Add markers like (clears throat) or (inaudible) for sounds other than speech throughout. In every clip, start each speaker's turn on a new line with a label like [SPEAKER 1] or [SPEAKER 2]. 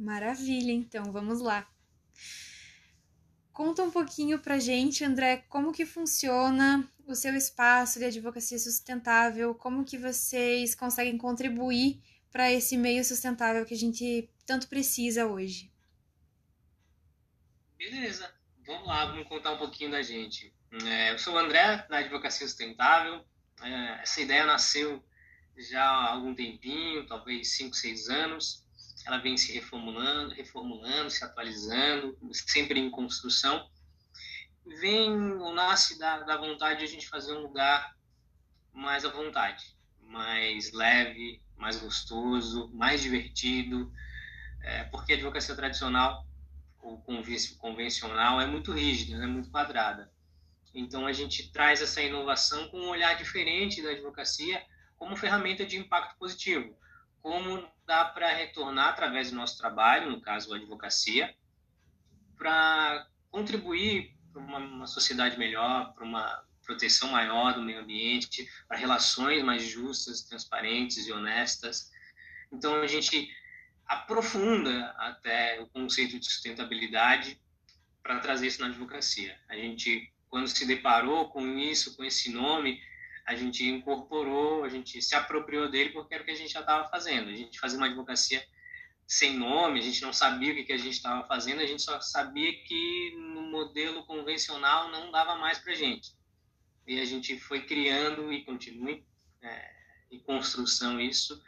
[SPEAKER 1] Maravilha, então, vamos lá. Conta um pouquinho pra gente, André, como que funciona o seu espaço de advocacia sustentável, como que vocês conseguem contribuir para esse meio sustentável que a gente tanto precisa hoje.
[SPEAKER 2] Beleza, vamos lá, vamos contar um pouquinho da gente. É, eu sou o André, da Advocacia Sustentável. É, essa ideia nasceu já há algum tempinho, talvez 5, 6 anos. Ela vem se reformulando, reformulando, se atualizando, sempre em construção. Vem ou nasce da, da vontade de a gente fazer um lugar mais à vontade, mais leve, mais gostoso, mais divertido, é, porque a advocacia tradicional ou convencional é muito rígida, é muito quadrada. Então a gente traz essa inovação com um olhar diferente da advocacia como ferramenta de impacto positivo. Como dá para retornar através do nosso trabalho, no caso a advocacia, para contribuir para uma, uma sociedade melhor, para uma proteção maior do meio ambiente, para relações mais justas, transparentes e honestas. Então a gente aprofunda até o conceito de sustentabilidade para trazer isso na advocacia. A gente, quando se deparou com isso, com esse nome, a gente incorporou, a gente se apropriou dele porque era o que a gente já estava fazendo. A gente fazia uma advocacia sem nome, a gente não sabia o que, que a gente estava fazendo, a gente só sabia que no modelo convencional não dava mais para gente. E a gente foi criando e continua é, em construção isso,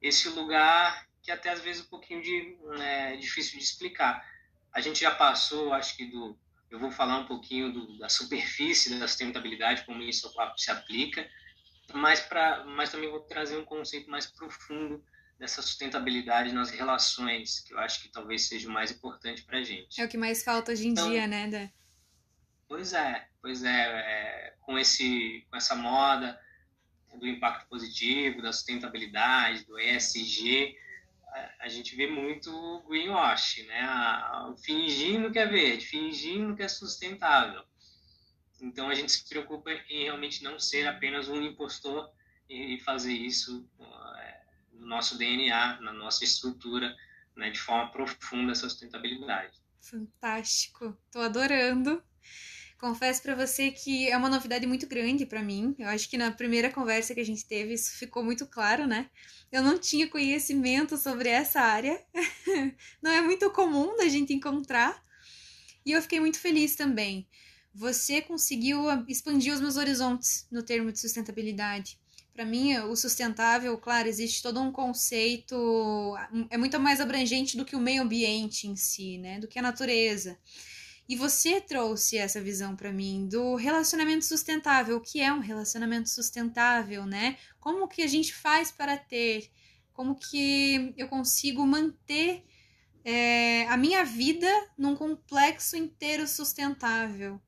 [SPEAKER 2] esse lugar que até às vezes é um pouquinho de, é, difícil de explicar. A gente já passou, acho que do, eu vou falar um pouquinho do, da superfície da sustentabilidade, como isso se aplica, mas, pra, mas também vou trazer um conceito mais profundo dessa sustentabilidade nas relações, que eu acho que talvez seja o mais importante para a gente.
[SPEAKER 1] É o que mais falta hoje em então, dia, né, Dé?
[SPEAKER 2] Pois é, pois é, é, com, esse, com essa moda do impacto positivo, da sustentabilidade, do ESG, a gente vê muito greenwash, né? Fingindo que é verde, fingindo que é sustentável. Então a gente se preocupa em realmente não ser apenas um impostor e fazer isso é, no nosso DNA, na nossa estrutura, né, de forma profunda essa sustentabilidade.
[SPEAKER 1] Fantástico, tô adorando. Confesso para você que é uma novidade muito grande para mim. Eu acho que na primeira conversa que a gente teve isso ficou muito claro, né? Eu não tinha conhecimento sobre essa área. (laughs) não é muito comum da gente encontrar. E eu fiquei muito feliz também. Você conseguiu expandir os meus horizontes no termo de sustentabilidade. Para mim, o sustentável, claro, existe todo um conceito, é muito mais abrangente do que o meio ambiente em si, né? Do que a natureza. E você trouxe essa visão para mim do relacionamento sustentável, o que é um relacionamento sustentável, né? Como que a gente faz para ter? Como que eu consigo manter é, a minha vida num complexo inteiro sustentável?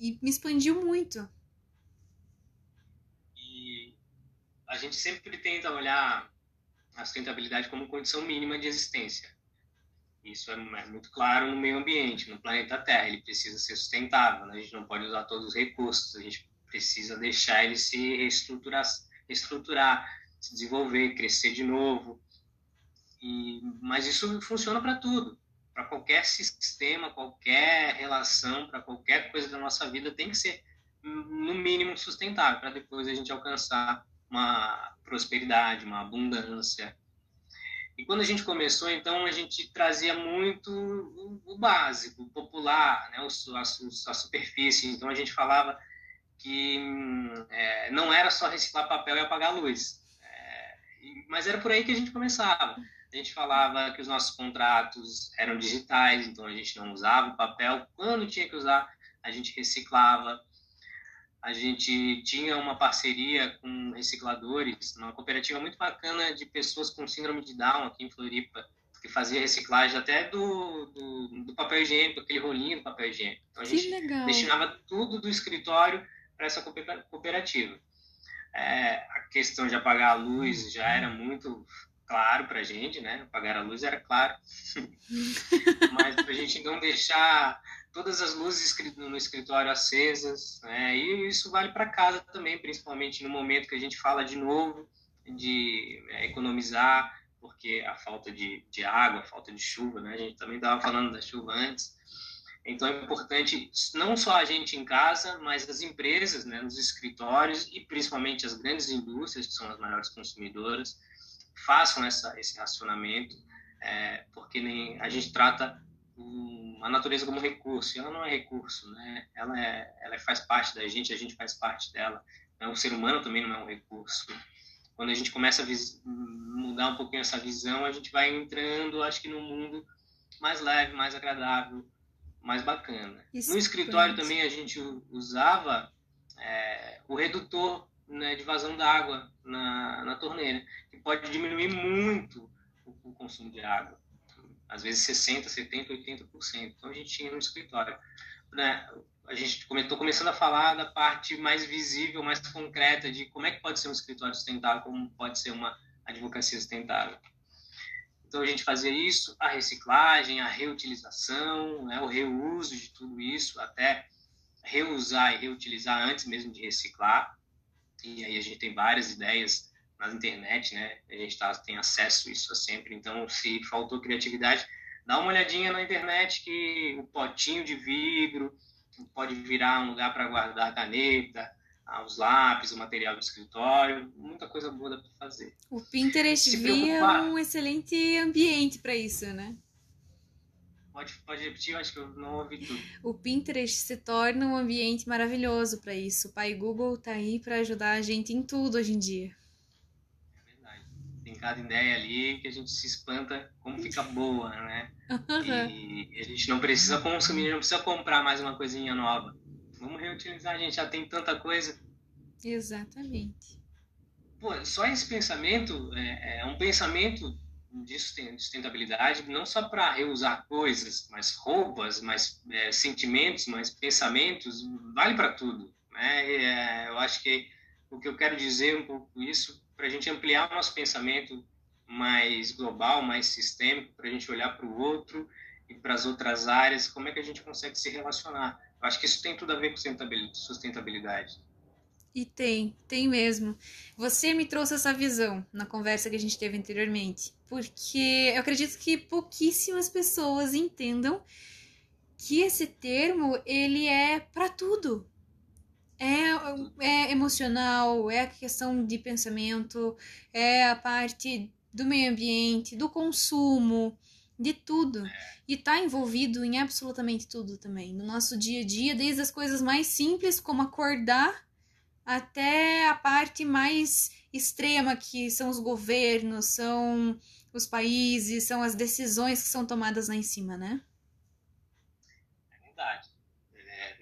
[SPEAKER 1] E me expandiu muito.
[SPEAKER 2] E a gente sempre tenta olhar a sustentabilidade como condição mínima de existência. Isso é, é muito claro no meio ambiente, no planeta Terra. Ele precisa ser sustentável, né? a gente não pode usar todos os recursos, a gente precisa deixar ele se reestruturar, reestruturar se desenvolver, crescer de novo. E, mas isso funciona para tudo, para qualquer sistema, qualquer relação, para qualquer coisa da nossa vida tem que ser no mínimo sustentável para depois a gente alcançar uma prosperidade, uma abundância, e quando a gente começou, então, a gente trazia muito o, básico, o popular, né? o, a, a, superfície. Então, a gente falava que é, não era só reciclar papel e apagar a luz. É, mas era por aí que a gente começava. A gente falava que os nossos contratos eram digitais, então a gente não usava o papel. Quando tinha que usar, a gente reciclava a gente tinha uma parceria com recicladores, uma cooperativa muito bacana de pessoas com síndrome de Down aqui em Floripa, que fazia reciclagem até do, do, do papel higiênico, aquele rolinho do papel higiênico. Então a gente destinava tudo do escritório para essa cooperativa. É, a questão de apagar a luz já era muito claro para a gente, né? Apagar a luz era claro, (laughs) mas para a gente não deixar todas as luzes no escritório acesas, né? e isso vale para casa também, principalmente no momento que a gente fala de novo de é, economizar, porque a falta de, de água, a falta de chuva, né? A gente também estava falando da chuva antes. Então é importante não só a gente em casa, mas as empresas, né, nos escritórios e principalmente as grandes indústrias, que são as maiores consumidoras, façam essa, esse racionamento, é, porque nem, a gente trata um, a natureza como recurso, e ela não é recurso, né? ela, é, ela faz parte da gente, a gente faz parte dela. Então, o ser humano também não é um recurso. Quando a gente começa a mudar um pouquinho essa visão, a gente vai entrando, acho que, num mundo mais leve, mais agradável, mais bacana. Isso no escritório pronto. também a gente usava é, o redutor né, de vazão d'água na, na torneira, que pode diminuir muito o, o, consumo de água. Às vezes 60%, 70%, 80%. Então a gente tinha no escritório. Né, a gente estou começando a falar da parte mais visível, mais concreta de como é que pode ser um escritório sustentável, como pode ser uma advocacia sustentável. Então a gente fazia isso, a reciclagem, a reutilização, né, o reuso de tudo isso, até reusar e reutilizar antes mesmo de reciclar. E aí a gente tem várias ideias na internet, né? A gente tá, tem acesso a isso sempre. Então, se faltou criatividade, dá uma olhadinha na internet que o potinho de vidro pode virar um lugar para guardar a caneta, os lápis, o material do escritório, muita coisa boa dá para fazer.
[SPEAKER 1] O Pinterest via um excelente ambiente para isso, né?
[SPEAKER 2] Pode, pode repetir, acho que eu não ouvi tudo.
[SPEAKER 1] O Pinterest se torna um ambiente maravilhoso para isso. O pai Google tá aí para ajudar a gente em tudo hoje em dia.
[SPEAKER 2] Ideia ali que a gente se espanta como fica boa, né? Uhum. E a gente não precisa consumir, não precisa comprar mais uma coisinha nova Vamos reutilizar, a gente já tem tanta coisa.
[SPEAKER 1] Exatamente.
[SPEAKER 2] Pô, só esse pensamento é, é um pensamento de sustentabilidade, não só para reusar coisas, mas roupas, mais é, sentimentos, mais pensamentos, vale para tudo. Né? É, eu acho que o que eu quero dizer um pouco isso, para a gente ampliar o nosso pensamento mais global, mais sistêmico, para a gente olhar para o outro e para as outras áreas, como é que a gente consegue se relacionar. Acho que isso tem tudo a ver com sustentabilidade.
[SPEAKER 1] E tem, tem mesmo. Você me trouxe essa visão na conversa que a gente teve anteriormente, porque eu acredito que pouquíssimas pessoas entendam que esse termo ele é para tudo. É, é emocional, é a questão de pensamento, é a parte do meio ambiente, do consumo, de tudo. E está envolvido em absolutamente tudo também. No nosso dia a dia, desde as coisas mais simples, como acordar, até a parte mais extrema, que são os governos, são os países, são as decisões que são tomadas lá em cima, né?
[SPEAKER 2] É verdade. É,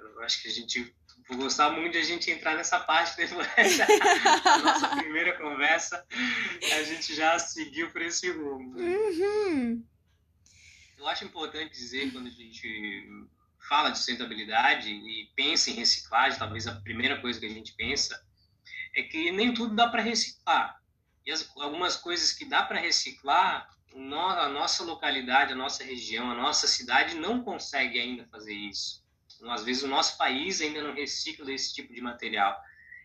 [SPEAKER 2] eu acho que a gente Vou gostar muito de a gente entrar nessa parte depois (laughs) da nossa primeira conversa. A gente já seguiu por esse rumo.
[SPEAKER 1] Uhum.
[SPEAKER 2] Eu acho importante dizer, quando a gente fala de sustentabilidade e pensa em reciclagem, talvez a primeira coisa que a gente pensa é que nem tudo dá para reciclar. E as, algumas coisas que dá para reciclar, a nossa localidade, a nossa região, a nossa cidade não consegue ainda fazer isso. Às vezes o nosso país ainda não recicla esse tipo de material.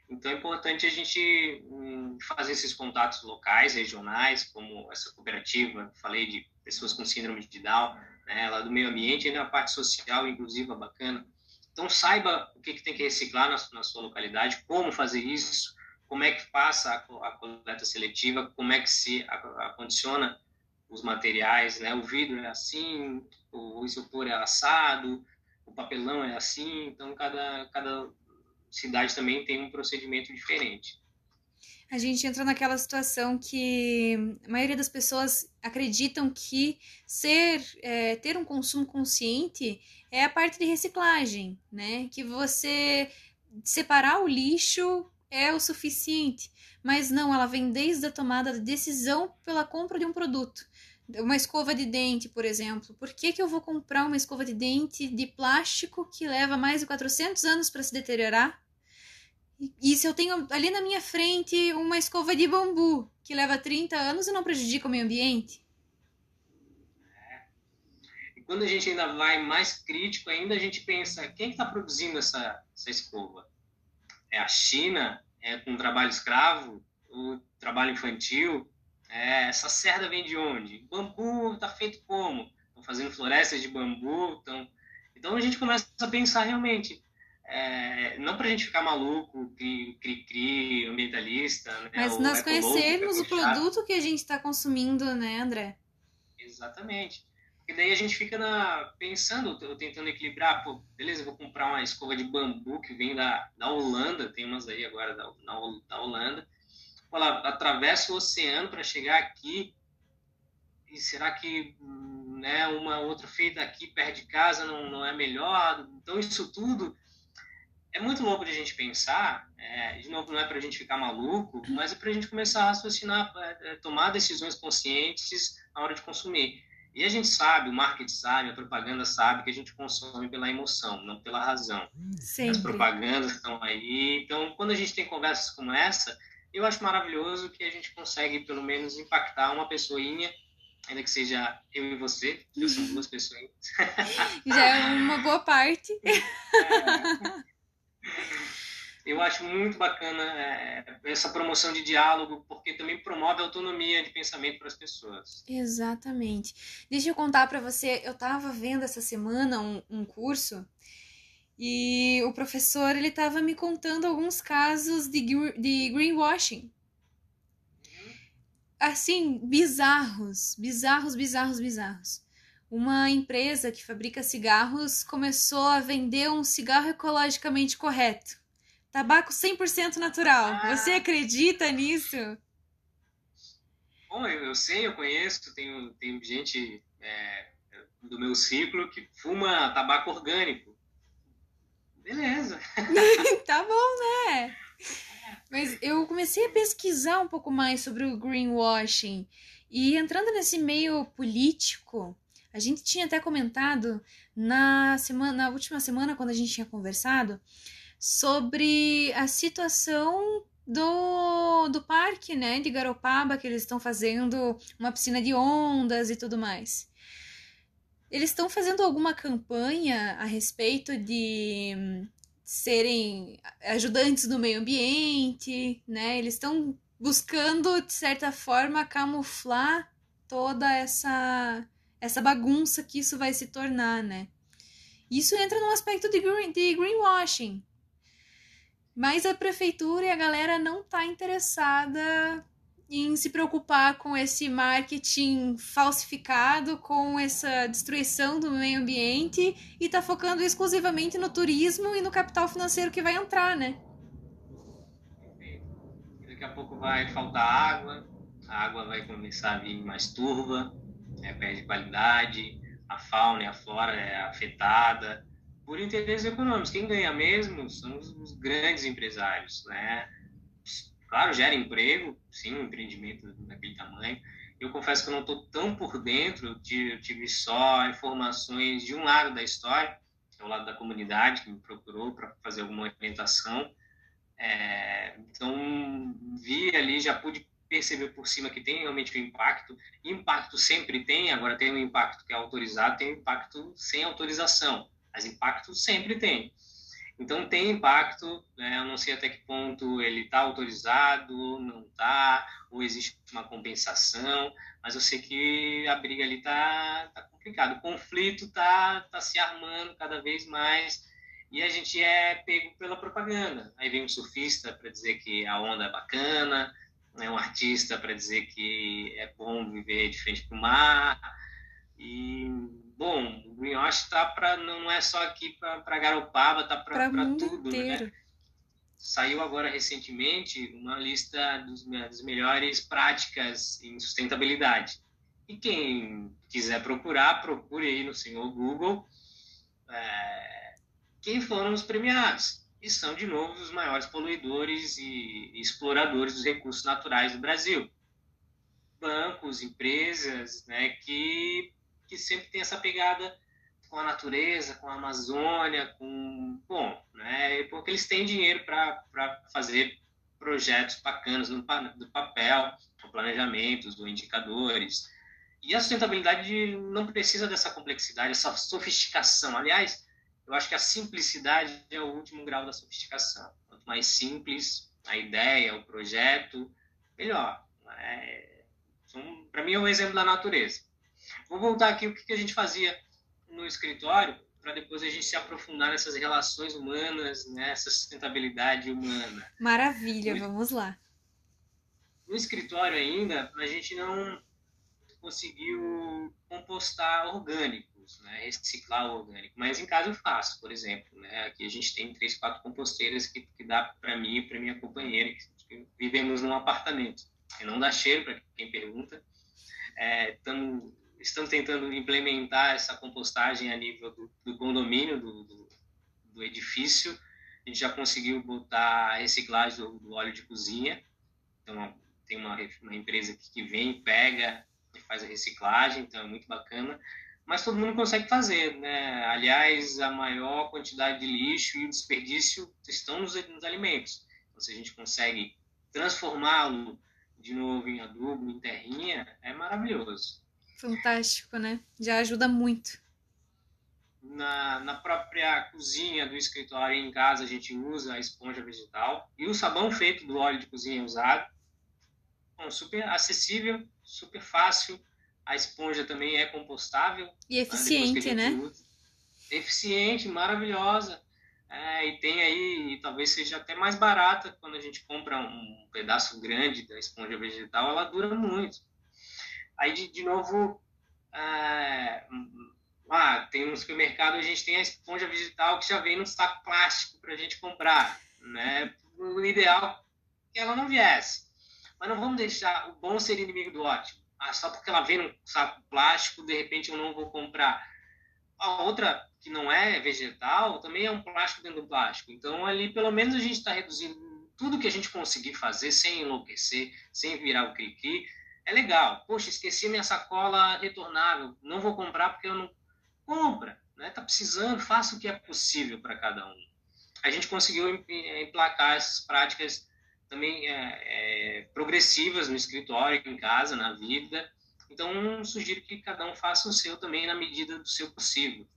[SPEAKER 2] Então é importante a gente hum, fazer esses contatos locais, regionais, como essa cooperativa, falei de pessoas com síndrome de Down, né, lá do meio ambiente, e na parte social inclusiva bacana. Então saiba o que, que tem que reciclar na, na, sua localidade, como fazer isso, como é que passa a, a coleta seletiva, como é que se acondiciona os materiais, né? O vidro é assim, o isopor é assado, o papelão é assim, então cada, cada cidade também tem um procedimento diferente.
[SPEAKER 1] A gente entra naquela situação que a maioria das pessoas acreditam que ser é, ter um consumo consciente é a parte de reciclagem, né? Que você separar o lixo é o suficiente. Mas não, ela vem desde a tomada da decisão pela compra de um produto uma escova de dente, por exemplo. Por que, que eu vou comprar uma escova de dente de plástico que leva mais de 400 anos para se deteriorar? E, se eu tenho ali na minha frente uma escova de bambu que leva 30 anos e não prejudica o meio ambiente?
[SPEAKER 2] É. E quando a gente ainda vai mais crítico, ainda a gente pensa: quem está produzindo essa, essa escova? É a China? É com trabalho escravo? O trabalho infantil? É, essa cerda vem de onde? Bambu está feito como? Estão fazendo florestas de bambu? Tão... Então a gente começa a pensar realmente, é, não para a gente ficar maluco, cri-cri, ambientalista. Né,
[SPEAKER 1] Mas nós conhecermos o produto que a gente está consumindo, né, André?
[SPEAKER 2] Exatamente. Porque daí a gente fica na, pensando, tentando equilibrar, pô, beleza, vou comprar uma escova de bambu que vem da, da Holanda, tem umas aí agora da, da Holanda. Ela atravessa o oceano para chegar aqui. E será que né, uma outra feita aqui perto de casa não, não é melhor? Então, isso tudo é muito louco de a gente pensar. É, de novo, não é para a gente ficar maluco, mas é para a gente começar a raciocinar, é, é, tomar decisões conscientes na hora de consumir. E a gente sabe, o marketing sabe, a propaganda sabe que a gente consome pela emoção, não pela razão.
[SPEAKER 1] Sempre.
[SPEAKER 2] As propagandas estão aí. Então, quando a gente tem conversas como essa, eu acho maravilhoso que a gente consegue, pelo menos, impactar uma pessoinha, ainda que seja eu e você, que são duas pessoas. (laughs)
[SPEAKER 1] Já é uma boa parte. (laughs)
[SPEAKER 2] É eu acho muito bacana é, essa promoção de diálogo, porque também promove a autonomia de pensamento para as pessoas.
[SPEAKER 1] Exatamente. Deixa eu contar para você, eu estava vendo essa semana um, um, curso e o professor ele estava me contando alguns casos de, de greenwashing. Assim, bizarros, bizarros, bizarros, bizarros. Uma empresa que fabrica cigarros começou a vender um cigarro ecologicamente correto Tabaco 100% natural. Ah. Você acredita nisso?
[SPEAKER 2] Bom, eu, eu, sei, eu conheço, tenho, tenho gente é, do meu ciclo que fuma tabaco orgânico. Beleza. (laughs)
[SPEAKER 1] tá bom, né? Mas eu comecei a pesquisar um pouco mais sobre o greenwashing. E entrando nesse meio político, a gente tinha até comentado na semana, na última semana, quando a gente tinha conversado, sobre a situação do, do parque, né, de Garopaba, que eles estão fazendo uma piscina de ondas e tudo mais. Eles estão fazendo alguma campanha a respeito de serem ajudantes do meio ambiente, né? Eles estão buscando de certa forma camuflar toda essa essa bagunça que isso vai se tornar, né? Isso entra no aspecto de, green, de greenwashing, mas a prefeitura e a galera não tá interessada em se preocupar com esse marketing falsificado, com essa destruição do meio ambiente e tá focando exclusivamente no turismo e no capital financeiro que vai entrar, né?
[SPEAKER 2] Daqui a pouco vai faltar água, a água vai começar a vir mais turva, é, perde qualidade, a fauna e a flora é afetada, por interesses econômicos. Quem ganha mesmo são os grandes empresários, né? Claro, gera emprego, sim, um empreendimento daquele tamanho. Eu confesso que eu não estou tão por dentro, eu tive, só informações de um lado da história, que é o lado da comunidade, que me procurou para fazer alguma orientação. É, então, vi ali, já pude perceber por cima que tem realmente um impacto. Impacto sempre tem, agora tem um impacto que é autorizado, tem um impacto sem autorização mas impacto sempre tem. Então tem impacto, né? eu não sei até que ponto ele está autorizado, não está, ou existe uma compensação, mas eu sei que a briga ali está tá complicada. O conflito está tá se armando cada vez mais e a gente é pego pela propaganda. Aí vem um surfista para dizer que a onda é bacana, né? um artista para dizer que é bom viver de frente para o mar, e bom, o greenwash tá para não é só aqui para Garopaba, tá para tudo, né? inteiro. né? Saiu agora recentemente uma lista dos, das melhores práticas em sustentabilidade. E quem quiser procurar, procure aí no senhor Google é, quem foram os premiados. E são, de novo, os maiores poluidores e exploradores dos recursos naturais do Brasil. Bancos, empresas né, que que sempre tem essa pegada com a natureza, com a Amazônia, com. Bom, né? Porque eles têm dinheiro para fazer projetos bacanas no, do papel, com planejamentos, do indicadores. E a sustentabilidade não precisa dessa complexidade, essa sofisticação. Aliás, eu acho que a simplicidade é o último grau da sofisticação. Quanto mais simples a ideia, o projeto, melhor. Né? Então, para mim é um exemplo da natureza. Vou voltar aqui o que a gente fazia no escritório para depois a gente se aprofundar nessas relações humanas, nessa sustentabilidade humana.
[SPEAKER 1] Maravilha, no, vamos lá.
[SPEAKER 2] No escritório ainda, a gente não conseguiu compostar orgânicos, né, reciclar o orgânico, mas em casa eu faço, por exemplo, né, aqui a gente tem três, quatro composteiras que, que dá para mim e para minha companheira, que vivemos num apartamento, e não dá cheiro para quem pergunta, é, tamo, estamos tentando implementar essa compostagem a nível do, do condomínio, do, do, do, edifício. A gente já conseguiu botar a reciclagem do, óleo de cozinha. Então, tem uma, uma empresa que vem, pega e faz a reciclagem, então é muito bacana. Mas todo mundo consegue fazer, né? Aliás, a maior quantidade de lixo e desperdício estão nos, nos alimentos. Então, se a gente consegue transformá-lo de novo em adubo, em terrinha, é maravilhoso.
[SPEAKER 1] Fantástico, né? Já ajuda muito.
[SPEAKER 2] Na, na própria cozinha do escritório em casa a gente usa a esponja vegetal e o sabão feito do óleo de cozinha é usado. Bom, super acessível, super fácil. A esponja também é compostável.
[SPEAKER 1] E eficiente, né? Usa.
[SPEAKER 2] Eficiente, maravilhosa. É, e tem aí, e talvez seja até mais barata quando a gente compra um pedaço grande da esponja vegetal, ela dura muito. Aí, de, de novo, é, ah, tem um supermercado, a gente tem a esponja vegetal que já vem no saco plástico para a gente comprar. Né? O ideal é que ela não viesse. Mas não vamos deixar o bom ser inimigo do ótimo. Ah, só porque ela vem no saco plástico, de repente eu não vou comprar. A outra, que não é vegetal, também é um plástico dentro do plástico. Então, ali, pelo menos, a gente está reduzindo tudo que a gente conseguir fazer sem enlouquecer, sem virar o cri-cri, é legal. Poxa, esqueci minha sacola retornável, não vou comprar porque eu não. Compra, né? Tá precisando, faça o que é possível para cada um. A gente conseguiu emplacar essas práticas também é, é, progressivas no escritório, em casa, na vida. Então, sugiro que cada um faça o seu também na medida do seu possível.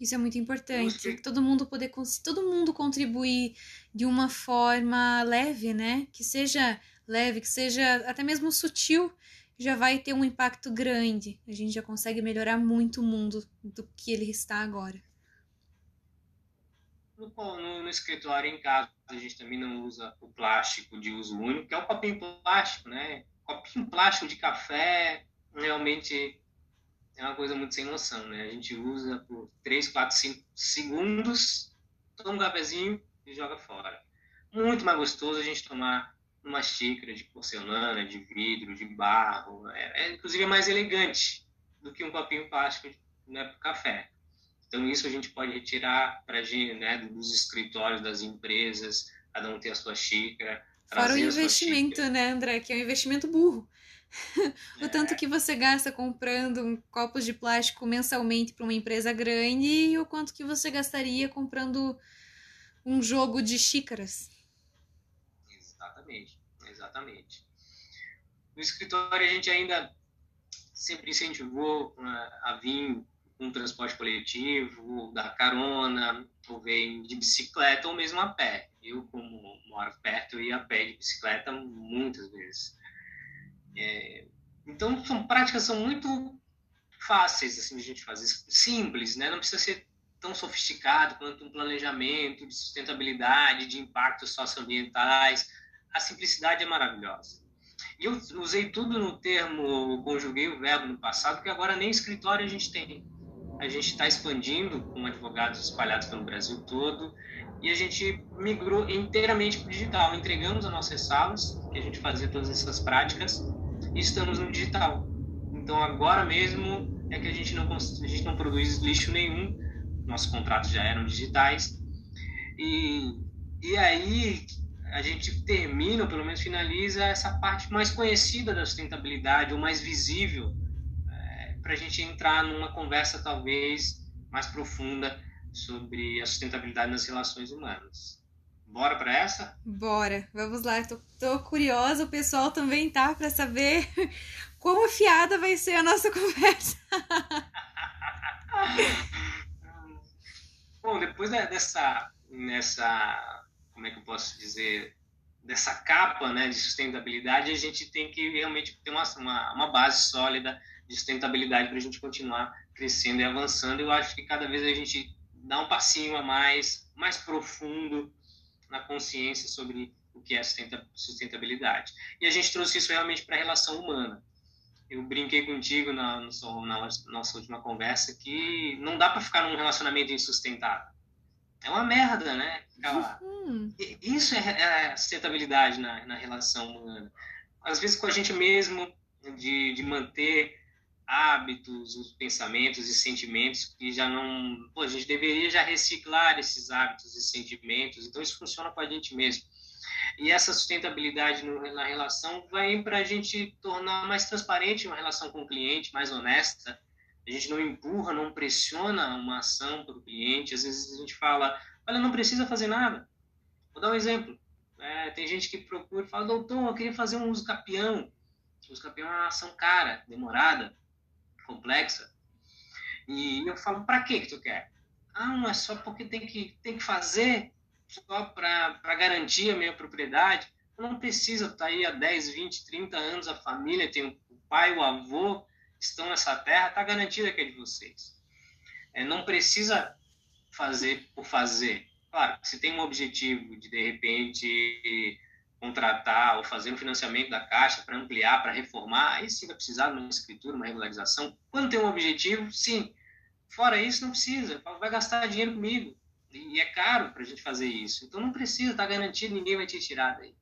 [SPEAKER 1] Isso é muito importante. Todo mundo poder, todo mundo contribuir de uma forma leve, né? Que seja leve, que seja até mesmo sutil, já vai ter um impacto grande. A gente já consegue melhorar muito o mundo do que ele está agora.
[SPEAKER 2] No, no, no, escritório em casa, a gente também não usa o plástico de uso único, que é o copinho plástico, né? Copinho plástico de café realmente é uma coisa muito sem noção, né? A gente usa por 3, 4, 5 segundos, toma um cafezinho e joga fora. Muito mais gostoso a gente tomar uma xícara de porcelana, de vidro, de barro. É, é inclusive é mais elegante do que um copinho plástico né, para café. Então isso a gente pode retirar para gente, né, dos escritórios das empresas, cada um ter a sua xícara.
[SPEAKER 1] Fora o investimento, né, André, que é um investimento burro. (laughs) o é. tanto que você gasta comprando copos de plástico mensalmente para uma empresa grande e o quanto que você gastaria comprando um jogo de xícaras.
[SPEAKER 2] Exatamente, exatamente. No escritório a gente ainda sempre incentivou né, a vir com um transporte coletivo, da carona, ou vem de bicicleta ou mesmo a pé. Eu, como moro perto, eu ia a pé de bicicleta muitas vezes. É, então, são práticas são muito fáceis assim, de a gente fazer, simples, né? não precisa ser tão sofisticado quanto um planejamento de sustentabilidade, de impactos socioambientais a simplicidade é maravilhosa. E eu usei tudo no termo, conjuguei o verbo no passado, que agora nem escritório a gente tem. A gente está expandindo com advogados espalhados pelo Brasil todo e a gente migrou inteiramente para o digital. Entregamos as nossas salas, que a gente fazia todas essas práticas, e estamos no digital. Então agora mesmo é que a gente não, a gente não produz lixo nenhum, nossos contratos já eram digitais. E, e aí a gente termina, ou pelo menos finaliza, essa parte mais conhecida da sustentabilidade, ou mais visível, é, para a gente entrar numa conversa talvez mais profunda sobre a sustentabilidade nas relações humanas. Bora para essa?
[SPEAKER 1] Bora, vamos lá. Tô, tô curiosa, o pessoal também tá para saber (laughs) como afiada vai ser a nossa (laughs) conversa.
[SPEAKER 2] Bom, depois dessa nessa como é que eu posso dizer, dessa capa né, de sustentabilidade, a gente tem que realmente ter uma, uma, uma base sólida de sustentabilidade para a gente continuar crescendo e avançando. Eu acho que cada vez a gente dá um passinho a mais, mais profundo na consciência sobre o que é sustentabilidade. E a gente trouxe isso realmente para a relação humana. Eu brinquei contigo na, na nossa última conversa que não dá para ficar num relacionamento insustentável. É uma merda, né? (laughs) Uhum. Isso é, é sustentabilidade na, na relação humana. Às vezes com a gente mesmo, de, de manter hábitos, os pensamentos e sentimentos que já não. Pô, a gente deveria já reciclar esses hábitos e sentimentos, então isso funciona com a gente mesmo. E essa sustentabilidade no, na relação vai para a gente tornar mais transparente uma relação com o cliente, mais honesta. A gente não empurra, não pressiona uma ação para o cliente. Às vezes a gente fala, olha, não precisa fazer nada. Vou dar um exemplo. É, tem gente que procura e fala, doutor, eu queria fazer um uso capião. O uso capião é uma ação cara, demorada complexa. E eu falo, para que que tu quer? Ah, não é só porque tem que, tem que fazer só para garantir a minha propriedade. Não precisa estar tá aí há 10, 20, 30 anos, a família tem o pai, o avô, estão nessa terra, está garantida que é de vocês. É, não precisa fazer por fazer. Claro, se tem um objetivo de, de repente, contratar ou fazer um financiamento da Caixa para ampliar, para reformar, aí sim vai precisar de uma escritura, uma regularização. Quando tem um objetivo, sim. Fora isso, não precisa. Vai gastar dinheiro comigo. E é caro para a gente fazer isso. Então não precisa, está garantido, ninguém vai te tirar daí.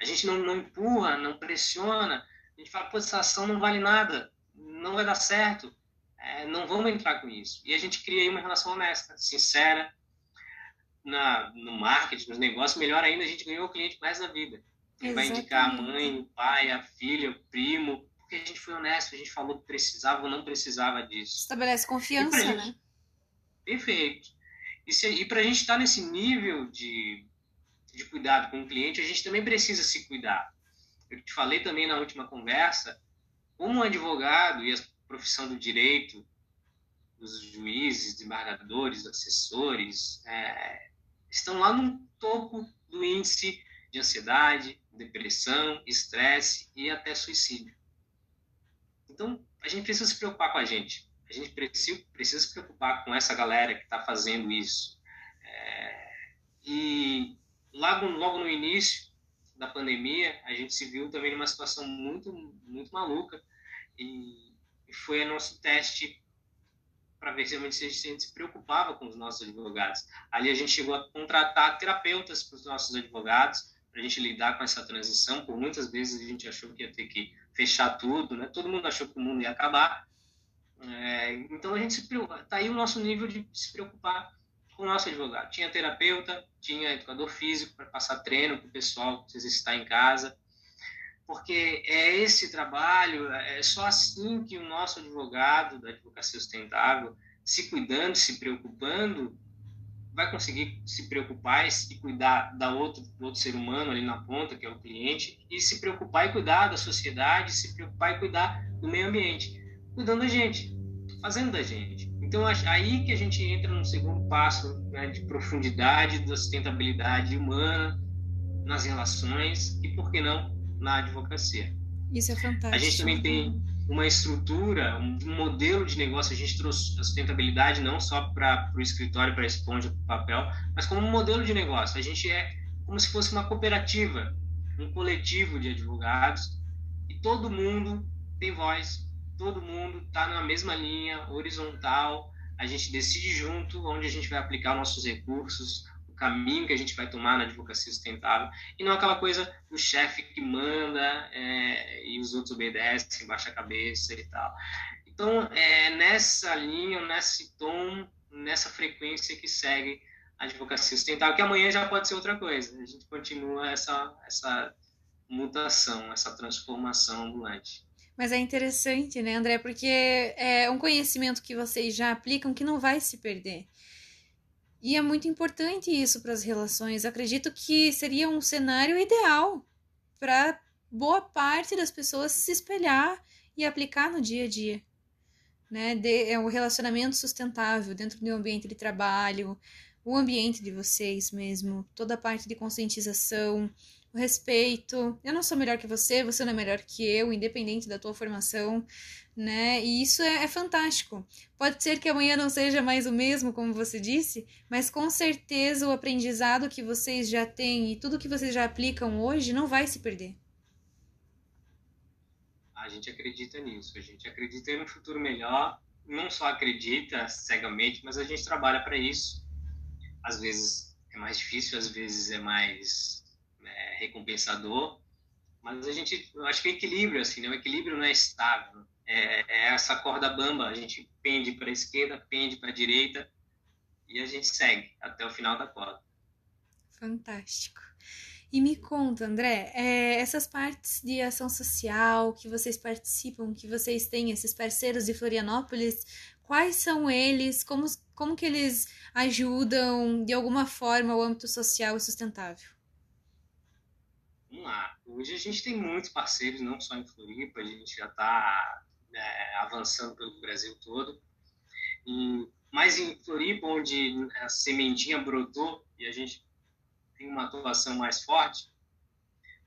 [SPEAKER 2] A gente não, não empurra, não pressiona. A gente fala, pô, essa ação não vale nada, não vai dar certo. É, não vamos entrar com isso. E a gente cria aí uma relação honesta, sincera, na, no marketing, nos negócios, melhor ainda, a gente ganhou o cliente mais da vida. Ele vai indicar a mãe, o pai, a filha, o primo, porque a gente foi honesto, a gente falou que precisava ou não precisava disso.
[SPEAKER 1] Estabelece confiança,
[SPEAKER 2] gente,
[SPEAKER 1] né?
[SPEAKER 2] Perfeito. E, se, e para a gente estar tá nesse nível de, de cuidado com o cliente, a gente também precisa se cuidar. Eu te falei também na última conversa, como um advogado e a profissão do direito, os juízes, desembargadores, assessores, é, estão lá no topo do índice de ansiedade, depressão, estresse e até suicídio. Então, a gente precisa se preocupar com a gente. A gente precisa, precisa se preocupar com essa galera que está fazendo isso. É, e logo, logo no início da pandemia, a gente se viu também numa situação muito, muito maluca. E, e foi nosso teste para ver se a gente se preocupava com os nossos advogados. Ali a gente chegou a contratar terapeutas para os nossos advogados, para a gente lidar com essa transição. Por muitas vezes a gente achou que ia ter que fechar tudo, né? Todo mundo achou que o mundo ia acabar. É, então a gente se preocupa. Tá aí o nosso nível de se preocupar com o nosso advogado. Tinha terapeuta, tinha educador físico para passar treino para o pessoal se exercitar em casa porque é esse trabalho, é só assim que o nosso advogado da advocacia sustentável, se cuidando, se preocupando, vai conseguir se preocupar e cuidar da outro, do outro ser humano ali na ponta, que é o cliente, e se preocupar e cuidar da sociedade, se preocupar e cuidar do meio ambiente, cuidando da gente, fazendo da gente. Então, aí que a gente entra no segundo passo né, de profundidade da sustentabilidade humana nas relações e, por que não, na advocacia.
[SPEAKER 1] Isso é fantástico.
[SPEAKER 2] A gente também tem uma estrutura, um modelo de negócio. A gente trouxe a sustentabilidade não só para o escritório, para a esponja, para o papel, mas como um modelo de negócio. A gente é como se fosse uma cooperativa, um coletivo de advogados e todo mundo tem voz, todo mundo está na mesma linha, horizontal. A gente decide junto onde a gente vai aplicar nossos recursos, caminho que a gente vai tomar na advocacia sustentável e não aquela coisa do chefe que manda é, e os outros obedecem, baixa a cabeça e tal. Então, é nessa linha, nesse tom, nessa frequência que segue a advocacia sustentável, que amanhã já pode ser outra coisa. A gente continua essa, essa mutação, essa transformação ambulante.
[SPEAKER 1] Mas é interessante, né, André? Porque é um conhecimento que vocês já aplicam que não vai se perder. E é muito importante isso para as relações. acredito que seria um cenário ideal para boa parte das pessoas se espelhar e aplicar no dia a dia. Né? De, é o relacionamento sustentável dentro do ambiente de trabalho, o ambiente de vocês mesmo, toda a parte de conscientização, o respeito. Eu não sou melhor que você, você não é melhor que eu, independente da tua formação, né? E isso é, é fantástico. Pode ser que amanhã não seja mais o mesmo, como você disse, mas com certeza o aprendizado que vocês já têm e tudo que vocês já aplicam hoje não vai se perder.
[SPEAKER 2] A gente acredita nisso, a gente acredita em um futuro melhor, não só acredita cegamente, mas a gente trabalha para isso. Às vezes é mais difícil, às vezes é mais recompensador, mas a gente, eu acho que é equilíbrio, assim, né? o equilíbrio não é estável. É, é essa corda bamba, a gente pende para a esquerda, pende para a direita e a gente segue até o final da corda.
[SPEAKER 1] Fantástico. E me conta, André, é, essas partes de ação social que vocês participam, que vocês têm, esses parceiros de Florianópolis, quais são eles? Como, como que eles ajudam, de alguma forma, o âmbito social e sustentável?
[SPEAKER 2] Vamos lá. Hoje a gente tem muitos parceiros, não só em Floripa, a gente já está é, avançando pelo Brasil todo. E, mas em Floripa, onde a sementinha brotou e a gente tem uma atuação mais forte,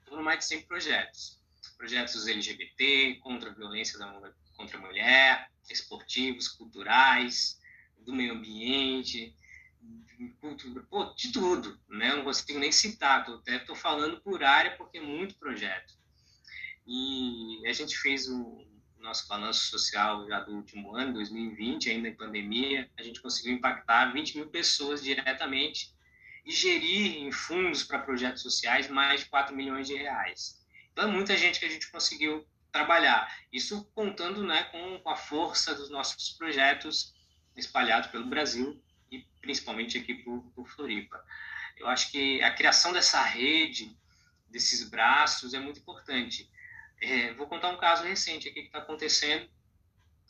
[SPEAKER 2] foram mais de 100 projetos. Projetos LGBT, contra a violência da, contra a mulher, esportivos, culturais, do meio ambiente, cultura, pô, de tudo, né? Eu não consigo nem citar, tô, até estou falando por área porque é muito projeto. E a gente fez o nosso balanço social já do último ano, 2020, ainda em pandemia, a gente conseguiu impactar 20 mil pessoas diretamente e gerir em fundos para projetos sociais mais de 4 milhões de reais. Então, é muita gente que a gente conseguiu trabalhar. Isso contando né, com a força dos nossos projetos espalhados pelo Brasil e principalmente aqui por, por Floripa. Eu acho que a criação dessa rede, desses braços, é muito importante. É, vou contar um caso recente aqui que está acontecendo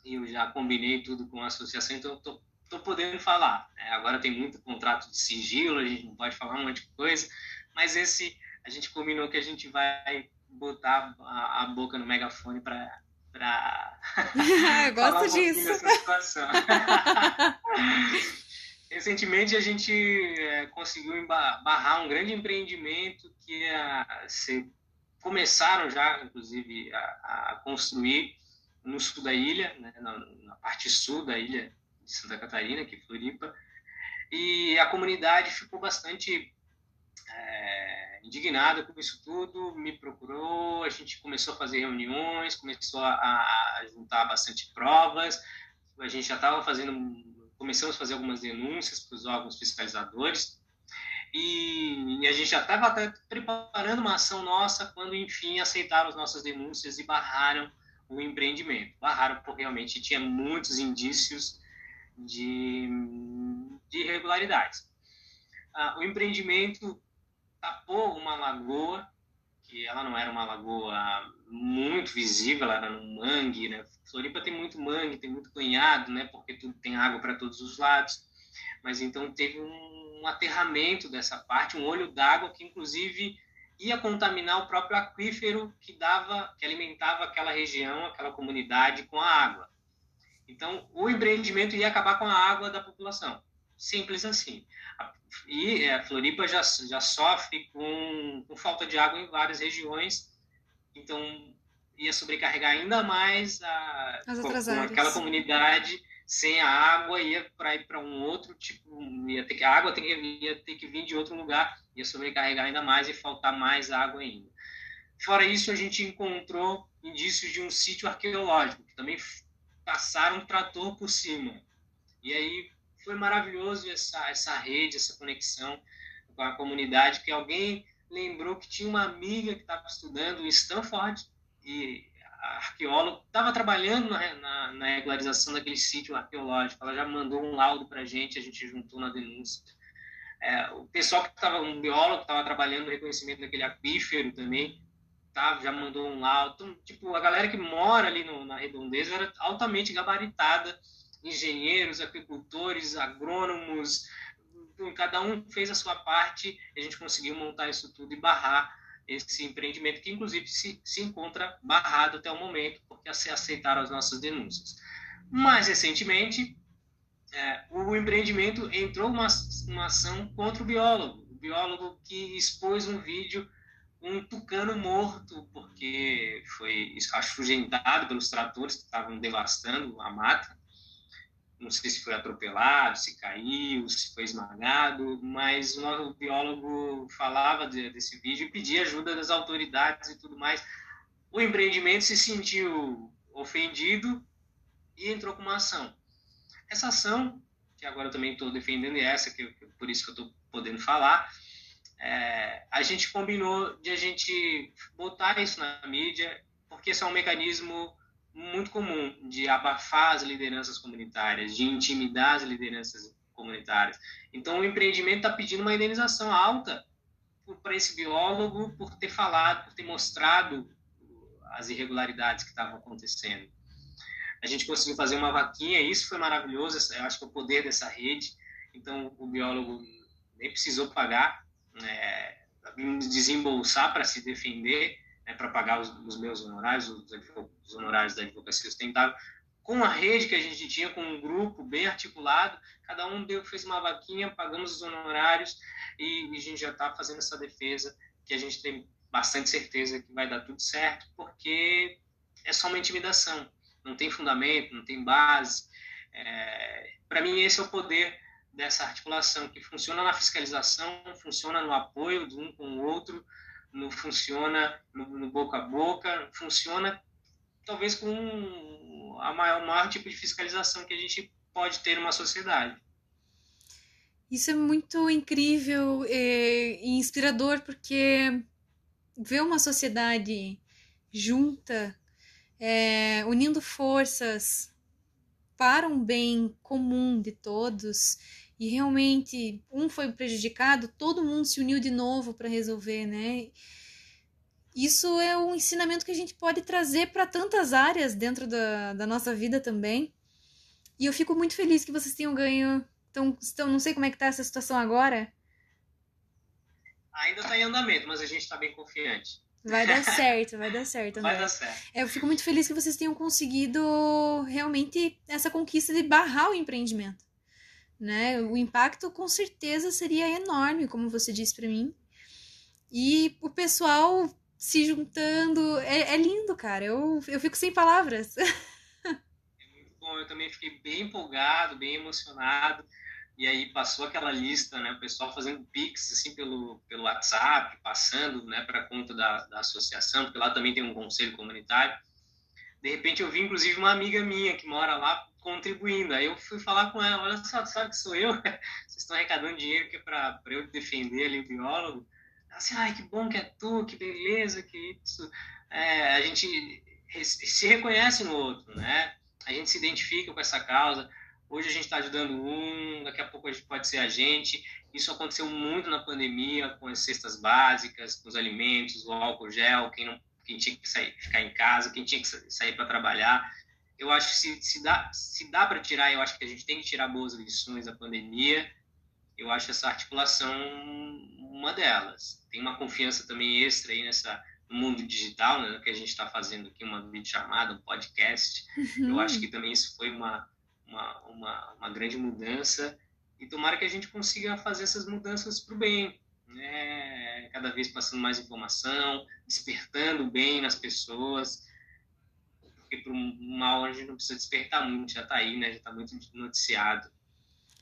[SPEAKER 2] e eu já combinei tudo com a associação, então estou estou podendo falar. É, agora tem muito contrato de sigilo, a gente não pode falar um monte de coisa, mas esse a gente combinou que a gente vai botar a, a boca no megafone para para (laughs) (laughs)
[SPEAKER 1] gosto um disso. (laughs)
[SPEAKER 2] Recentemente a gente é, conseguiu barrar um grande empreendimento que é, se, começaram já, inclusive, a, a, construir no sul da ilha, né, na, na parte sul da ilha de Santa Catarina, aqui em Floripa, e a comunidade ficou bastante é, indignada com isso tudo, me procurou, a gente começou a fazer reuniões, começou a, a juntar bastante provas, a gente já estava fazendo, começamos a fazer algumas denúncias para os órgãos fiscalizadores, e, e a gente já estava até preparando uma ação nossa quando, enfim, aceitaram as nossas denúncias e barraram o empreendimento. Barraram porque realmente tinha muitos indícios de, de irregularidades. Ah, o empreendimento tapou uma lagoa, que ela não era uma lagoa muito visível, ela era um mangue, né? Floripa tem muito mangue, tem muito banhado, né? Porque tudo tem água para todos os lados. Mas então teve um, um aterramento dessa parte, um olho d'água que inclusive ia contaminar o próprio aquífero que dava, que alimentava aquela região, aquela comunidade com a água. Então, o empreendimento ia acabar com a água da população. Simples assim. E é, a Floripa já, já sofre com, com falta de água em várias regiões, então ia sobrecarregar ainda mais a, com, aquela comunidade sem a água, ia para ir para um outro tipo, ia ter que a água ia, ia ter que vir de outro lugar, ia sobrecarregar ainda mais e faltar mais água ainda. Fora isso, a gente encontrou indícios de um sítio arqueológico, que também passaram um trator por cima. E aí foi maravilhoso essa, essa rede, essa conexão com a comunidade, que alguém lembrou que tinha uma amiga que estava estudando em Stanford e a arqueóloga estava trabalhando na, na, na, regularização daquele sítio arqueológico. Ela já mandou um laudo para a gente, a gente juntou na denúncia. É, o pessoal que estava, um biólogo que estava trabalhando no reconhecimento daquele aquífero também, tá, já mandou um laudo. Então, tipo, a galera que mora ali no, na redondeza era altamente gabaritada, engenheiros, agricultores, agrônomos, cada um fez a sua parte a gente conseguiu montar isso tudo e barrar esse empreendimento, que inclusive se, se encontra barrado até o momento, porque se aceitaram as nossas denúncias. Mais recentemente, é, o empreendimento entrou uma, uma ação contra o biólogo, o biólogo que expôs um vídeo um tucano morto, porque foi afugentado pelos tratores que estavam devastando a mata. Não sei se foi atropelado, se caiu, se foi esmagado, mas o nosso biólogo falava de, desse vídeo e pedia ajuda das autoridades e tudo mais. O empreendimento se sentiu ofendido e entrou com uma ação. Essa ação, que agora eu também estou defendendo essa, que, por isso que eu estou podendo falar, é, a gente combinou de a gente botar isso na mídia, porque esse é um mecanismo muito comum de abafar as lideranças comunitárias, de intimidar as lideranças comunitárias. Então, o empreendimento está pedindo uma indenização alta para esse biólogo por ter falado, por ter mostrado as irregularidades que estavam acontecendo. A gente conseguiu fazer uma vaquinha, isso foi maravilhoso, eu acho que é o poder dessa rede. Então, o biólogo nem precisou pagar, é, desembolsar para se defender, né, para pagar os, os, meus honorários, os, os, honorários da advocacia sustentável, com a rede que a gente tinha, com um grupo bem articulado, cada um deu, fez uma vaquinha, pagamos os honorários e, e a gente já está fazendo essa defesa que a gente tem bastante certeza que vai dar tudo certo, porque é só uma intimidação, não tem fundamento, não tem base. É, para mim, esse é o poder dessa articulação que funciona na fiscalização, funciona no apoio de um com o outro, no funciona no, no boca a boca, funciona talvez com a maior, o maior tipo de fiscalização que a gente pode ter numa sociedade.
[SPEAKER 1] Isso é muito incrível e inspirador, porque ver uma sociedade junta, é, unindo forças para um bem comum de todos e realmente um foi prejudicado, todo mundo se uniu de novo para resolver, né? Isso é um ensinamento que a gente pode trazer para tantas áreas dentro da, da nossa vida também. E eu fico muito feliz que vocês tenham ganho. Então, então não sei como é que tá essa situação agora.
[SPEAKER 2] Ainda está em andamento, mas a gente está bem confiante.
[SPEAKER 1] Vai dar (laughs) certo, vai dar certo.
[SPEAKER 2] André. Vai dar certo.
[SPEAKER 1] É, eu fico muito feliz que vocês tenham conseguido realmente essa conquista de barrar o empreendimento né? O impacto com certeza seria enorme, como você disse para mim. E o pessoal se juntando, é, é, lindo, cara. Eu, eu fico sem palavras. (laughs)
[SPEAKER 2] É muito bom, eu também fiquei bem empolgado, bem emocionado. E aí passou aquela lista, né? O pessoal fazendo pix assim pelo, pelo WhatsApp, passando, né, para conta da, da associação, porque lá também tem um conselho comunitário. De repente eu vi inclusive uma amiga minha que mora lá contribuindo. Aí eu fui falar com ela, olha só, sabe que sou eu? (laughs) Vocês estão arrecadando dinheiro aqui para eu defender ali o biólogo. Ela assim, ai, que bom que é tu, que beleza, que isso. É, a gente se reconhece no outro, né? A gente se identifica com essa causa. Hoje a gente está ajudando um, daqui a pouco a gente pode ser a gente. Isso aconteceu muito na pandemia, com as cestas básicas, com os alimentos, o álcool gel, quem, não, quem tinha que sair, ficar em casa, quem tinha que sair para trabalhar eu acho que se, se dá, se dá para tirar, eu acho que a gente tem que tirar boas lições da pandemia. Eu acho essa articulação uma delas. Tem uma confiança também extra aí nessa no mundo digital, né, que a gente está fazendo aqui uma videochamada, um podcast. Uhum. Eu acho que também isso foi uma, uma, uma, uma, grande mudança e tomara que a gente consiga fazer essas mudanças para o bem, né? cada vez passando mais informação, despertando bem nas pessoas, porque para um mal a gente não precisa despertar muito, já está aí, né? Já está muito noticiado.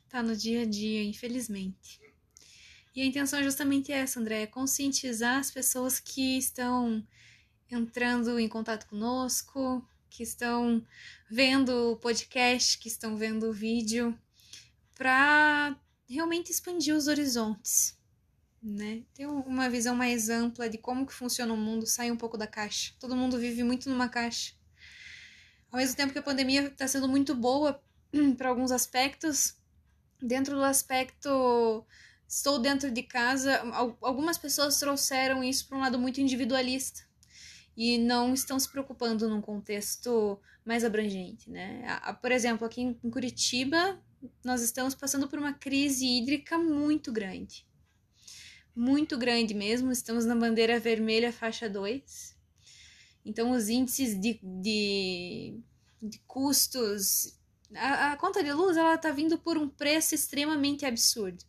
[SPEAKER 1] Tá no dia a dia, infelizmente. E a intenção é justamente essa, André, é conscientizar as pessoas que estão entrando em contato conosco, que estão vendo o podcast, que estão vendo o vídeo, para realmente expandir os horizontes, né? Ter uma visão mais ampla de como que funciona o mundo, sair um pouco da caixa. Todo mundo vive muito numa caixa. Ao mesmo tempo que a pandemia está sendo muito boa (clears throat) para alguns aspectos, dentro do aspecto estou dentro de casa, algumas pessoas trouxeram isso para um lado muito individualista e não estão se preocupando num contexto mais abrangente, né? Por exemplo, aqui em Curitiba, nós estamos passando por uma crise hídrica muito grande. Muito grande mesmo, estamos na bandeira vermelha faixa 2. Então, os índices de, de, de custos. A, a, conta de luz ela está vindo por um preço extremamente absurdo.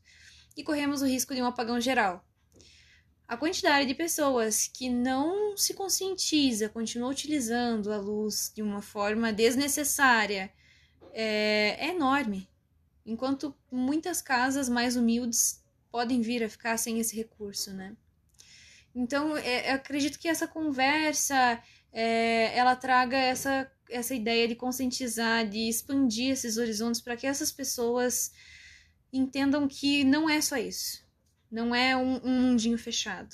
[SPEAKER 1] E corremos o risco de um apagão geral. a quantidade de pessoas que não se conscientiza, continua utilizando a luz de uma forma desnecessária, é, é enorme. Enquanto muitas casas mais humildes podem vir a ficar sem esse recurso, né? Então, é, eu acredito que essa conversa é, ela traga essa, essa ideia de conscientizar, de expandir esses horizontes para que essas pessoas entendam que não é só isso. Não é um, um mundinho fechado.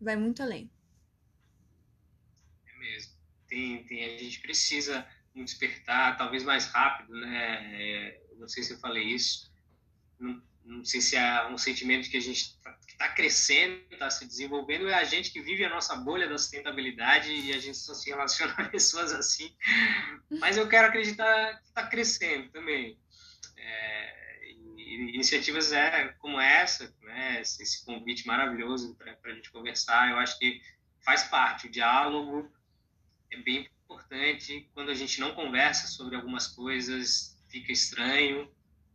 [SPEAKER 1] Vai muito além.
[SPEAKER 2] É mesmo. Tem, tem, a gente precisa despertar, talvez mais rápido, né? É, não sei se eu falei isso. Não, não sei se é um sentimento que a gente está crescendo, está se desenvolvendo, é a gente que vive a nossa bolha da sustentabilidade e a gente só se relaciona (laughs) a pessoas assim. Mas eu quero acreditar que está crescendo também. É, iniciativas é, como essa, né, esse convite maravilhoso para a gente conversar, eu acho que faz parte. O diálogo é bem importante. Quando a gente não conversa sobre algumas coisas, fica estranho,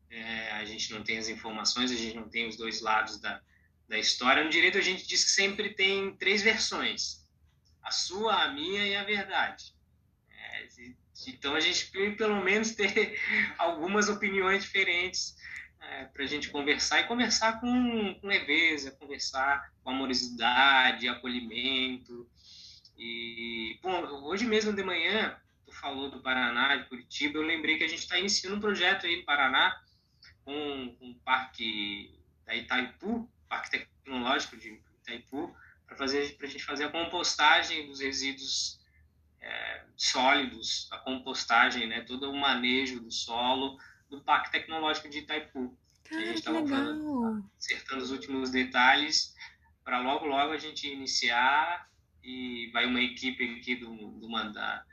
[SPEAKER 2] é, a gente não tem as informações, a gente não tem os dois lados da, da história. No direito, a gente diz que sempre tem três versões: a sua, a minha e a verdade. É, então, a gente tem pelo menos ter (laughs) algumas opiniões diferentes é, para a gente conversar e conversar com, com leveza, conversar com amorosidade, acolhimento. E, bom, hoje mesmo de manhã, tu falou do Paraná, de Curitiba, eu lembrei que a gente está iniciando um projeto aí no Paraná com, o parque da Itaipu, Parque Tecnológico de Itaipu, para fazer para a gente fazer a compostagem dos resíduos é, sólidos, a compostagem, né, todo o manejo do solo do Parque Tecnológico de Itaipu.
[SPEAKER 1] Cara, a gente estava
[SPEAKER 2] acertando os últimos detalhes para logo, logo a gente iniciar e vai uma equipe aqui do, do uma da,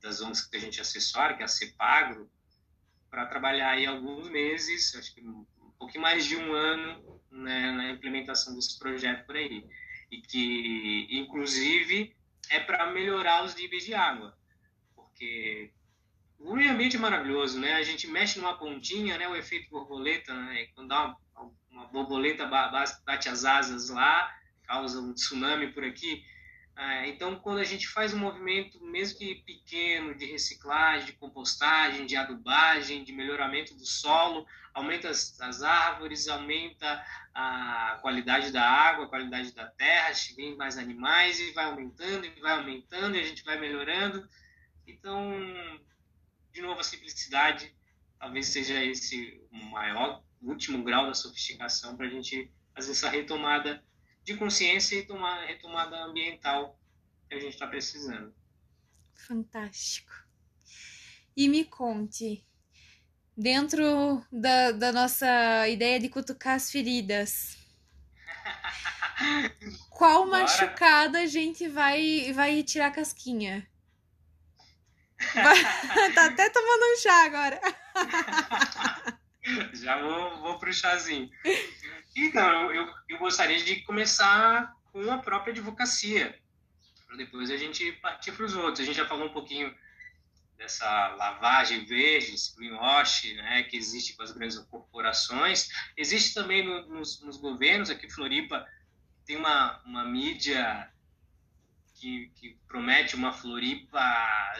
[SPEAKER 2] das ONGs que a gente assessora, que é a CEPAGRO, para trabalhar aí alguns meses, acho que um pouquinho mais de um ano né, na implementação desse projeto por aí. E que, inclusive, é para melhorar os níveis de água. Porque o meio ambiente é maravilhoso, né? A gente mexe numa pontinha, né? O efeito borboleta, né? Quando dá uma, uma borboleta bate as asas lá, causa um tsunami por aqui. Ah, então, quando a gente faz um movimento, mesmo que pequeno, de reciclagem, de compostagem, de adubagem, de melhoramento do solo, aumenta as, as árvores, aumenta a qualidade da água, a qualidade da terra, vem mais animais e vai aumentando, e vai aumentando, e a gente vai melhorando. Então, de novo, a simplicidade talvez seja esse o maior, último grau da sofisticação para a gente fazer essa retomada de consciência e tomar retomada ambiental que a gente está precisando.
[SPEAKER 1] Fantástico. E me conte, dentro da, da nossa ideia de cutucar as feridas, (laughs) qual Bora. machucada a gente vai, vai tirar a casquinha? (laughs) tá até tomando um chá agora. (laughs)
[SPEAKER 2] Já vou, vou pro chazinho. Então, eu, eu gostaria de começar com a própria advocacia, para depois a gente partir para os outros. A gente já falou um pouquinho dessa lavagem verde, greenwash, né, que existe com as grandes corporações. Existe também no, nos, nos governos, aqui em Floripa tem uma, uma mídia que, que promete uma Floripa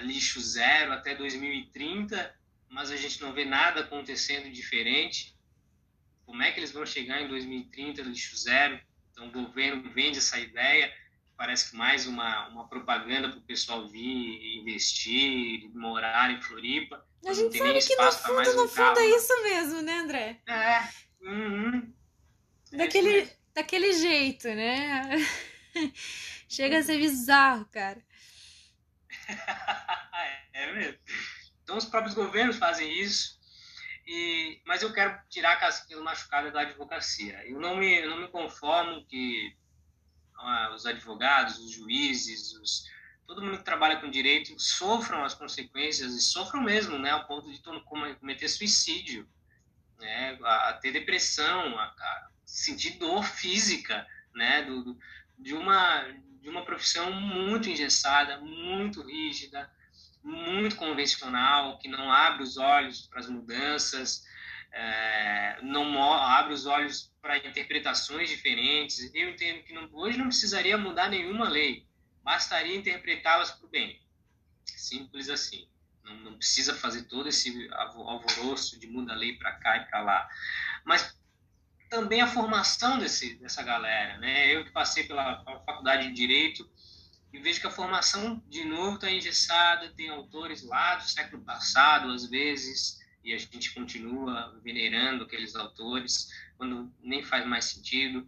[SPEAKER 2] lixo zero até 2030, mas a gente não vê nada acontecendo diferente. Como é que eles vão chegar em 2030 lixo zero? Então o governo vende essa ideia, parece que mais uma, uma propaganda para o pessoal vir investir, morar em Floripa.
[SPEAKER 1] A gente sabe que no fundo, no fundo é isso mesmo, né, André?
[SPEAKER 2] É. Uhum.
[SPEAKER 1] Daquele, é daquele jeito, né? (laughs) Chega a ser bizarro, cara. (laughs)
[SPEAKER 2] é mesmo. Então os próprios governos fazem isso. E, mas eu quero tirar a casquinha machucada da advocacia. Eu não me, eu não me conformo que ah, os advogados, os juízes, os, todo mundo que trabalha com direito sofram as consequências e sofram mesmo, né, ao ponto de cometer suicídio, né, a, a ter depressão, a, a, sentir dor física, né, do, do, de uma de uma profissão muito engessada, muito rígida, muito convencional, que não abre os olhos para as mudanças. é, não abre os olhos para interpretações diferentes. Eu entendo que não, hoje não precisaria mudar nenhuma lei, bastaria interpretá-las para o bem. Simples assim. Não, não, precisa fazer todo esse alvoroço de muda a lei para cá e para lá. Mas também a formação desse, dessa galera. Né? Eu que passei pela, faculdade de Direito e vejo que a formação, de novo, está engessada, tem autores lá do século passado, às vezes, e a gente continua venerando aqueles autores, quando nem faz mais sentido.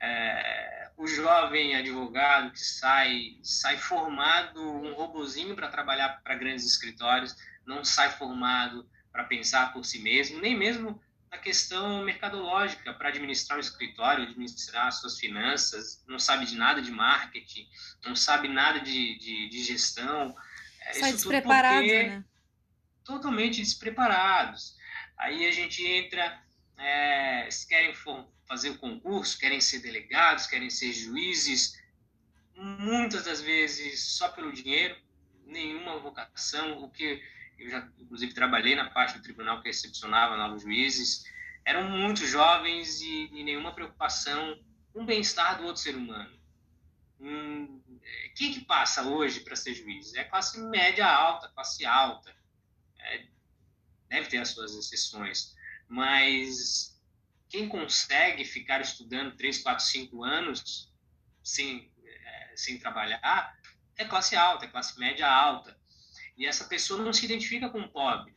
[SPEAKER 2] É, o jovem advogado que sai, sai formado um robozinho para trabalhar para grandes escritórios, não sai formado para pensar por si mesmo, nem mesmo a questão mercadológica para administrar um escritório, administrar suas finanças, não sabe de nada de marketing, não sabe nada de, de, de gestão.
[SPEAKER 1] É, Sai despreparado, né?
[SPEAKER 2] Totalmente despreparados. Aí a gente entra, é, querem fazer o concurso, querem ser delegados, querem ser juízes, muitas das vezes só pelo dinheiro, nenhuma vocação, o que eu já, inclusive, trabalhei na parte do tribunal que recepcionava novos juízes, eram muito jovens e, e nenhuma preocupação com o bem-estar do outro ser humano. Hum, quem que passa hoje para ser juiz? É classe média alta, classe alta. É, deve ter as suas exceções, mas quem consegue ficar estudando 3, 4, 5 anos sem, é, sem trabalhar é classe alta, é classe média alta. E essa pessoa não se identifica com o pobre.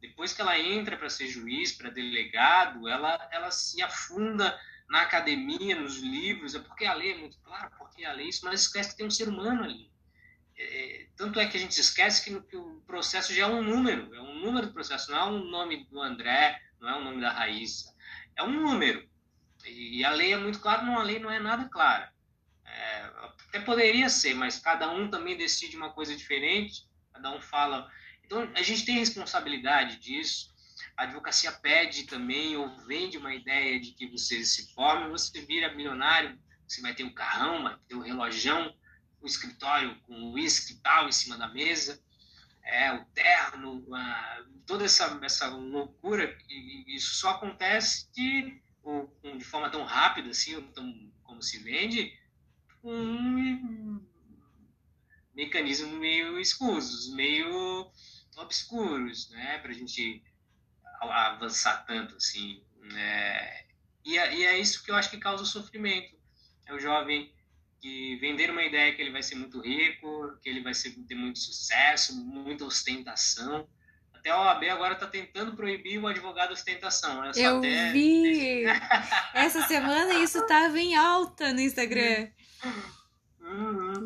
[SPEAKER 2] Depois que ela entra para ser juiz, para delegado, ela, ela se afunda na academia, nos livros, é porque a lei é muito clara, porque a lei é isso, mas esquece que tem um ser humano ali. É, tanto é que a gente esquece que, que, o processo já é um número, é um número do processo, não é um nome do André, não é um nome da Raíssa, é um número. E, e, a lei é muito clara, não, a lei não é nada clara. É, até poderia ser, mas cada um também decide uma coisa diferente, cada um fala. Então, a gente tem responsabilidade disso. A advocacia pede também, ou vende uma ideia de que você se forme, você vira milionário, você vai ter um carrão, vai ter um relojão, o um escritório com uísque e tal em cima da mesa, é, o terno, a, toda essa, essa loucura, e isso só acontece de, ou, de forma tão rápida assim, tão, como se vende, com mecanismos meio escusos, meio obscuros, né, para a gente avançar tanto assim. Né? E, é, e é isso que eu acho que causa o sofrimento. É o jovem que vender uma ideia que ele vai ser muito rico, que ele vai ser, ter muito sucesso, muita ostentação. Até a OAB agora está tentando proibir o advogado ostentação.
[SPEAKER 1] Eu, eu até... vi! (laughs) Essa semana isso estava em alta no Instagram.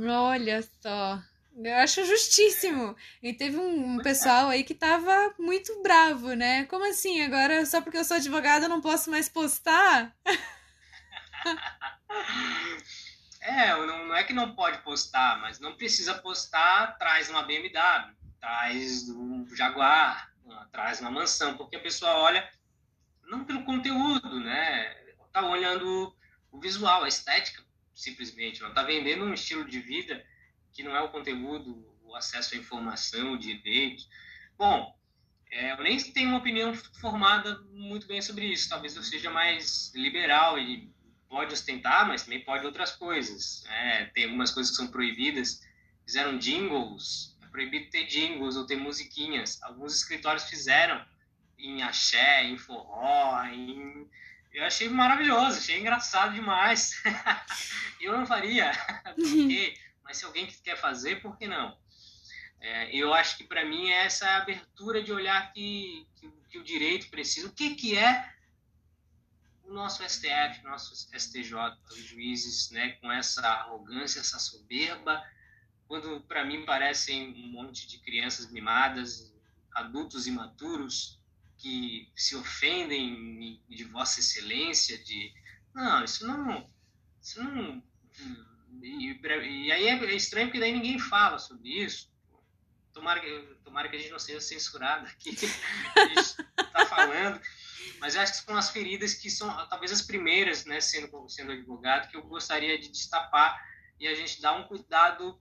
[SPEAKER 1] Olha só. Eu acho justíssimo. E teve um, pessoal aí que tava muito bravo, né? Como assim? Agora, só porque eu sou advogada, eu não posso mais postar? (laughs)
[SPEAKER 2] é, não, não é que não pode postar, mas não precisa postar de uma BMW, de um Jaguar, de uma mansão, porque a pessoa olha não pelo conteúdo, né? Tá olhando o visual, a estética simplesmente. Ela está vendendo um estilo de vida que não é o conteúdo, o acesso à informação, o direito. Bom, é, eu nem tenho uma opinião formada muito bem sobre isso. Talvez eu seja mais liberal e pode ostentar, mas também pode outras coisas. É, tem algumas coisas que são proibidas. Fizeram jingles, é proibido ter jingles ou ter musiquinhas. Alguns escritórios fizeram em axé, em forró, em eu achei maravilhoso, achei engraçado demais. (laughs) eu não faria, (laughs) porque, mas se alguém quer fazer, por que não? É, eu acho que para mim é essa abertura de olhar que, que, que, o direito precisa. O que, que é o nosso STF, nosso STJ, os juízes, né, com essa arrogância, essa soberba, quando para mim parecem um monte de crianças mimadas, adultos imaturos, que se ofendem de Vossa Excelência, de não, isso não, isso não e, e aí é estranho porque daí ninguém fala sobre isso. Tomara que, tomara que a gente não seja censurado aqui, (laughs) a gente está falando. Mas acho que são as feridas que são talvez as primeiras, né, sendo, sendo advogado, que eu gostaria de destapar e a gente dar um cuidado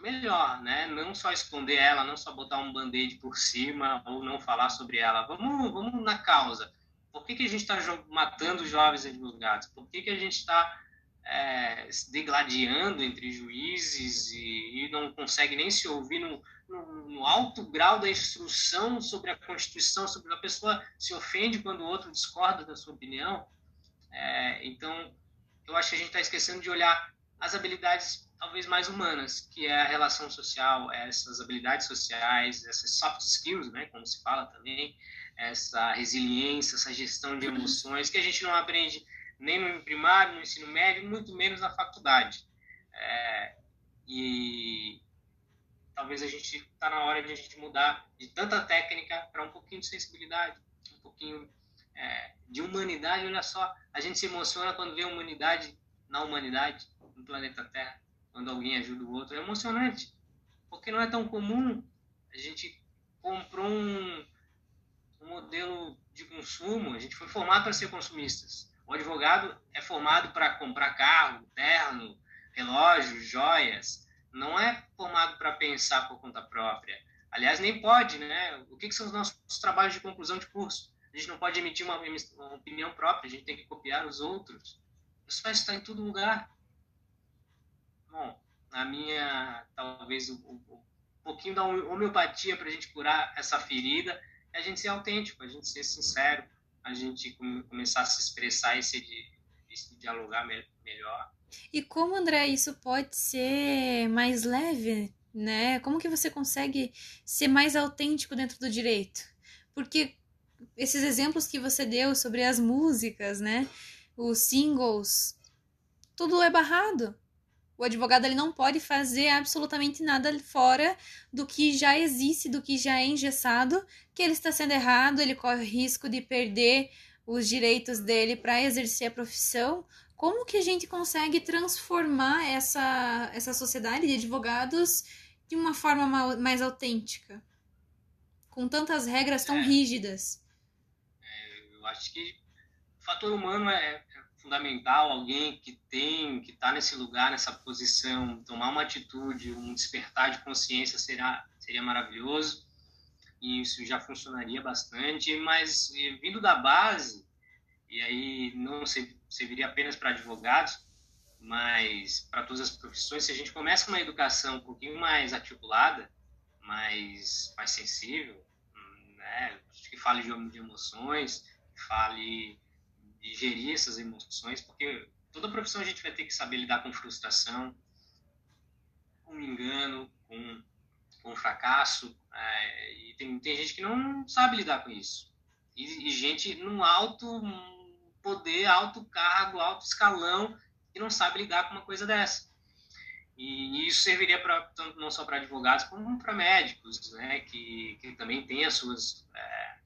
[SPEAKER 2] melhor, né? Não só esconder ela, não só botar um band-aid por cima ou não falar sobre ela. Vamos, vamos na causa. Por que, que a gente está matando jovens advogados? Por que, que a gente está é, se degladiando entre juízes e, e, não consegue nem se ouvir no, no, no, alto grau da instrução sobre a Constituição, sobre a pessoa se ofende quando o outro discorda da sua opinião? É, então, eu acho que a gente está esquecendo de olhar as habilidades talvez mais humanas, que é a relação social, essas habilidades sociais, essas soft skills, né, como se fala também, essa resiliência, essa gestão de emoções, que a gente não aprende nem no primário, no ensino médio, muito menos na faculdade. É, e talvez a gente está na hora de a gente mudar de tanta técnica para um pouquinho de sensibilidade, um pouquinho é, de humanidade. Olha só, a gente se emociona quando vê a humanidade na humanidade, no planeta Terra, quando alguém ajuda o outro. É emocionante, porque não é tão comum. A gente comprou um, um modelo de consumo, a gente foi formado para ser consumistas. O advogado é formado para comprar carro, terno, relógio, joias. Não é formado para pensar por conta própria. Aliás, nem pode, né? O que, que são os nossos trabalhos de conclusão de curso? A gente não pode emitir uma, uma opinião própria, a gente tem que copiar os outros. Isso estar em todo lugar. Bom, a minha, talvez, um, um pouquinho da homeopatia para a gente curar essa ferida é a gente ser autêntico, a gente ser sincero, a gente começar a se expressar e se, se dialogar me melhor.
[SPEAKER 1] E como, André, isso pode ser mais leve, né? Como que você consegue ser mais autêntico dentro do direito? Porque esses exemplos que você deu sobre as músicas, né? Os singles, tudo é barrado. O advogado ele não pode fazer absolutamente nada fora do que já existe, do que já é engessado, que ele está sendo errado, ele corre risco de perder os direitos dele para exercer a profissão. Como que a gente consegue transformar essa, essa sociedade de advogados de uma forma mais autêntica? Com tantas regras tão é, rígidas.
[SPEAKER 2] É, eu acho que o fator humano é, fundamental, alguém que tem, que está nesse lugar, nessa posição, tomar uma atitude, um despertar de consciência será, seria maravilhoso. E isso já funcionaria bastante, mas vindo da base, e aí não serviria apenas para advogados, mas para todas as profissões, se a gente começa com uma educação um pouquinho mais articulada, mais, mais sensível, né, que fale de emoções, que fale de gerir essas emoções, porque toda profissão a gente vai ter que saber lidar com frustração, com engano, com, com fracasso, é, e tem, tem gente que não sabe lidar com isso. E, e gente num alto poder, alto cargo, alto escalão, que não sabe lidar com uma coisa dessa. E, isso serviria pra, não só para advogados, como para médicos, né, que, que também têm as suas, é,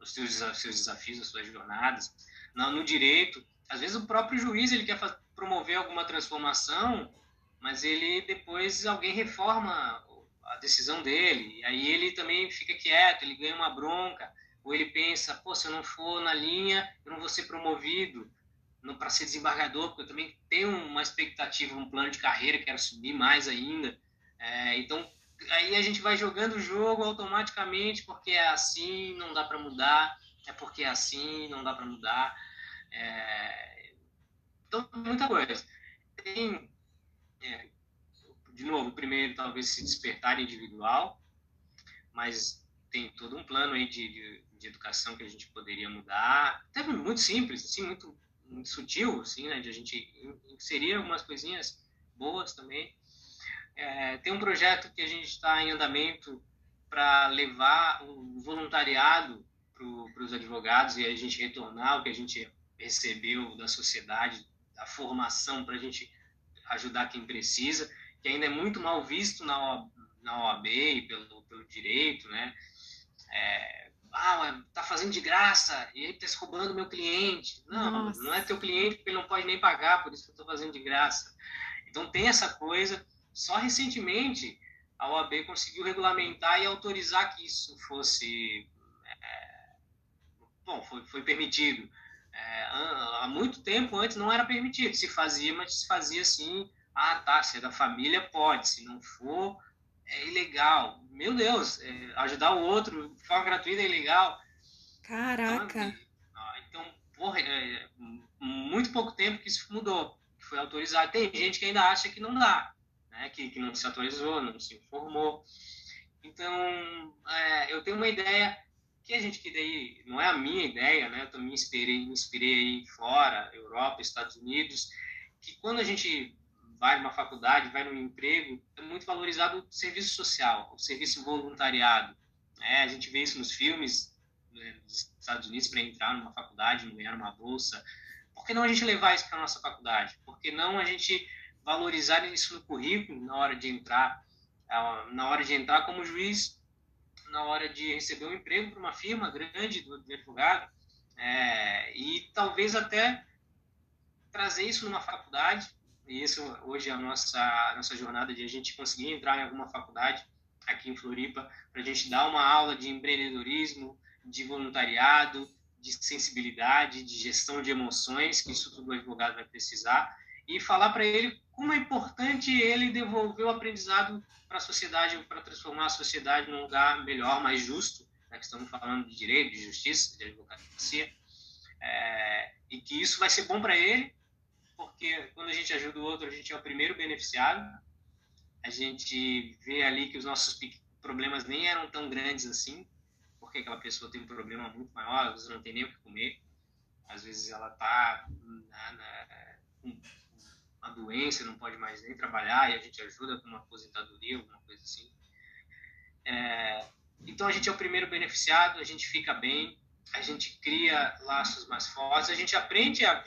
[SPEAKER 2] os seus, seus desafios, as suas jornadas no, direito. Às vezes o próprio juiz ele quer promover alguma transformação, mas ele depois alguém reforma a decisão dele, e aí ele também fica quieto, ele ganha uma bronca, ou ele pensa, pô, se eu não for na linha, eu não vou ser promovido para ser desembargador, porque eu também tenho uma expectativa, um plano de carreira, quero subir mais ainda. É, então, aí a gente vai jogando o jogo automaticamente, porque é assim, não dá para mudar é porque é assim, não dá para mudar. É... Então, muita coisa. Tem, é, de novo, primeiro, talvez se despertar individual, mas tem todo um plano aí de, de, de educação que a gente poderia mudar. Até muito simples, assim, muito, muito sutil, assim, né, de a gente inserir algumas coisinhas boas também. É, tem um projeto que a gente está em andamento para levar o voluntariado para os advogados e a gente retornar o que a gente recebeu da sociedade, da formação para a gente ajudar quem precisa, que ainda é muito mal visto na OAB, na OAB e pelo, pelo direito, né? É, ah, tá fazendo de graça e ele tá roubando meu cliente. Não, Nossa. não é teu cliente porque ele não pode nem pagar, por isso que eu tô fazendo de graça. Então tem essa coisa. Só recentemente a OAB conseguiu regulamentar e autorizar que isso fosse bom, foi, foi permitido. É, há muito tempo antes não era permitido, se fazia, mas se fazia assim, ah tá, se é da família pode, se não for, é ilegal. Meu Deus, é, ajudar o outro de forma gratuita é ilegal.
[SPEAKER 1] Caraca!
[SPEAKER 2] Então, por é, muito pouco tempo que isso mudou, que foi autorizado. Tem gente que ainda acha que não dá, né? que, que não se atualizou, não se informou. Então, é, eu tenho uma ideia que a gente que daí não é a minha ideia, né? Eu também inspirei, me inspirei aí fora, Europa, Estados Unidos, que quando a gente vai numa faculdade, vai num emprego, é muito valorizado o serviço social, o serviço voluntariado. Né? A gente vê isso nos filmes né, dos Estados Unidos para entrar numa faculdade, não ganhar uma bolsa. Por que não a gente levar isso para a nossa faculdade? Por que não a gente valorizar isso no currículo na hora de entrar, na hora de entrar como juiz, na hora de receber um emprego para uma firma grande do advogado, é, e talvez até trazer isso numa faculdade. E isso hoje é a nossa, a nossa jornada de a gente conseguir entrar em alguma faculdade aqui em Floripa, para a gente dar uma aula de empreendedorismo, de voluntariado, de sensibilidade, de gestão de emoções, que isso tudo o advogado vai precisar, e falar para ele como é importante ele devolver o aprendizado para a sociedade, para transformar a sociedade num lugar melhor, mais justo, né, que estamos falando de direito, de justiça, de advocacia, é, e que isso vai ser bom para ele, porque quando a gente ajuda o outro, a gente é o primeiro beneficiado. A gente vê ali que os nossos problemas nem eram tão grandes assim, porque aquela pessoa tem um problema muito maior, às vezes não tem nem o que comer, às vezes ela está uma doença, não pode mais nem trabalhar, e a gente ajuda com uma aposentadoria, alguma coisa assim. É, então a gente é o primeiro beneficiado, a gente fica bem, a gente cria laços mais fortes, a gente aprende a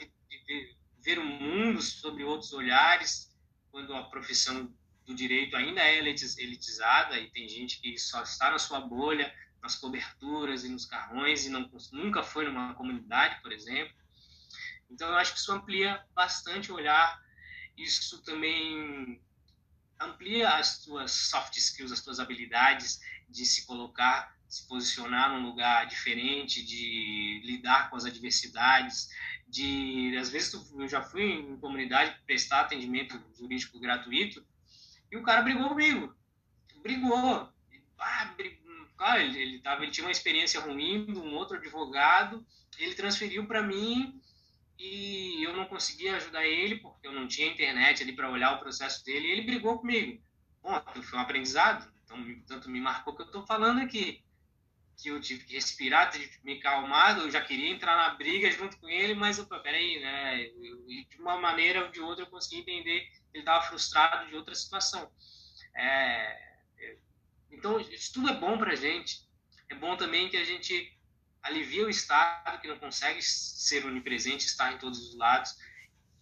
[SPEAKER 2] ver o mundo sobre outros olhares, quando a profissão do direito ainda é elitizada e tem gente que só está na sua bolha, nas coberturas e nos carrões e não, nunca foi numa comunidade, por exemplo. Então, eu acho que isso amplia bastante o olhar. Isso também amplia as tuas soft skills, as tuas habilidades de se colocar, se posicionar num lugar diferente, de lidar com as adversidades, de às vezes eu já fui em comunidade prestar atendimento jurídico gratuito e o cara brigou comigo. Brigou. Ah, cara ele, ele, tava, ele tinha uma experiência ruim de um outro advogado ele transferiu para mim e eu não conseguia ajudar ele porque eu não tinha internet ali para olhar o processo dele e ele brigou comigo bom foi um aprendizado então tanto me marcou que eu estou falando aqui que eu tive que respirar, tive que me calmar, eu já queria entrar na briga junto com ele, mas, opa, peraí, né? Eu, de uma maneira ou de outra eu consegui entender que ele estava frustrado de outra situação. É, é, então, isso tudo é bom para gente. É bom também que a gente alivia o Estado, que não consegue ser onipresente, estar em todos os lados.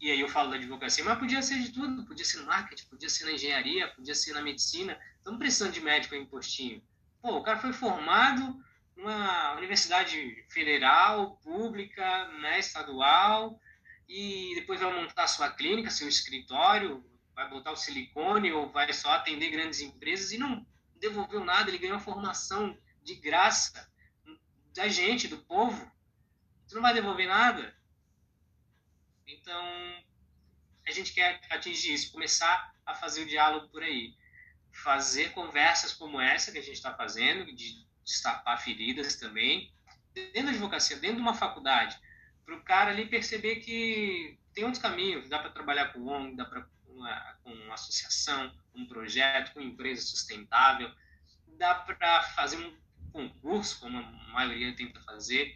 [SPEAKER 2] E aí eu falo da advocacia, mas podia ser de tudo, podia ser no marketing, podia ser na engenharia, podia ser na medicina. Estamos precisando de médico em postinho Pô, o cara foi formado numa universidade federal, pública, né, estadual, e depois vai montar sua clínica, seu escritório, vai botar o silicone ou vai só atender grandes empresas e não devolveu nada, ele ganhou formação de graça da gente, do povo. Você não vai devolver nada? Então, a gente quer atingir isso, começar a fazer o diálogo por aí fazer conversas como essa que a gente está fazendo, de destapar feridas também, dentro da advocacia, dentro de uma faculdade, para o cara ali perceber que tem outros caminhos, dá para trabalhar com ONG, dá para com uma associação, um projeto, com empresa sustentável, dá para fazer um concurso, como a maioria tenta fazer.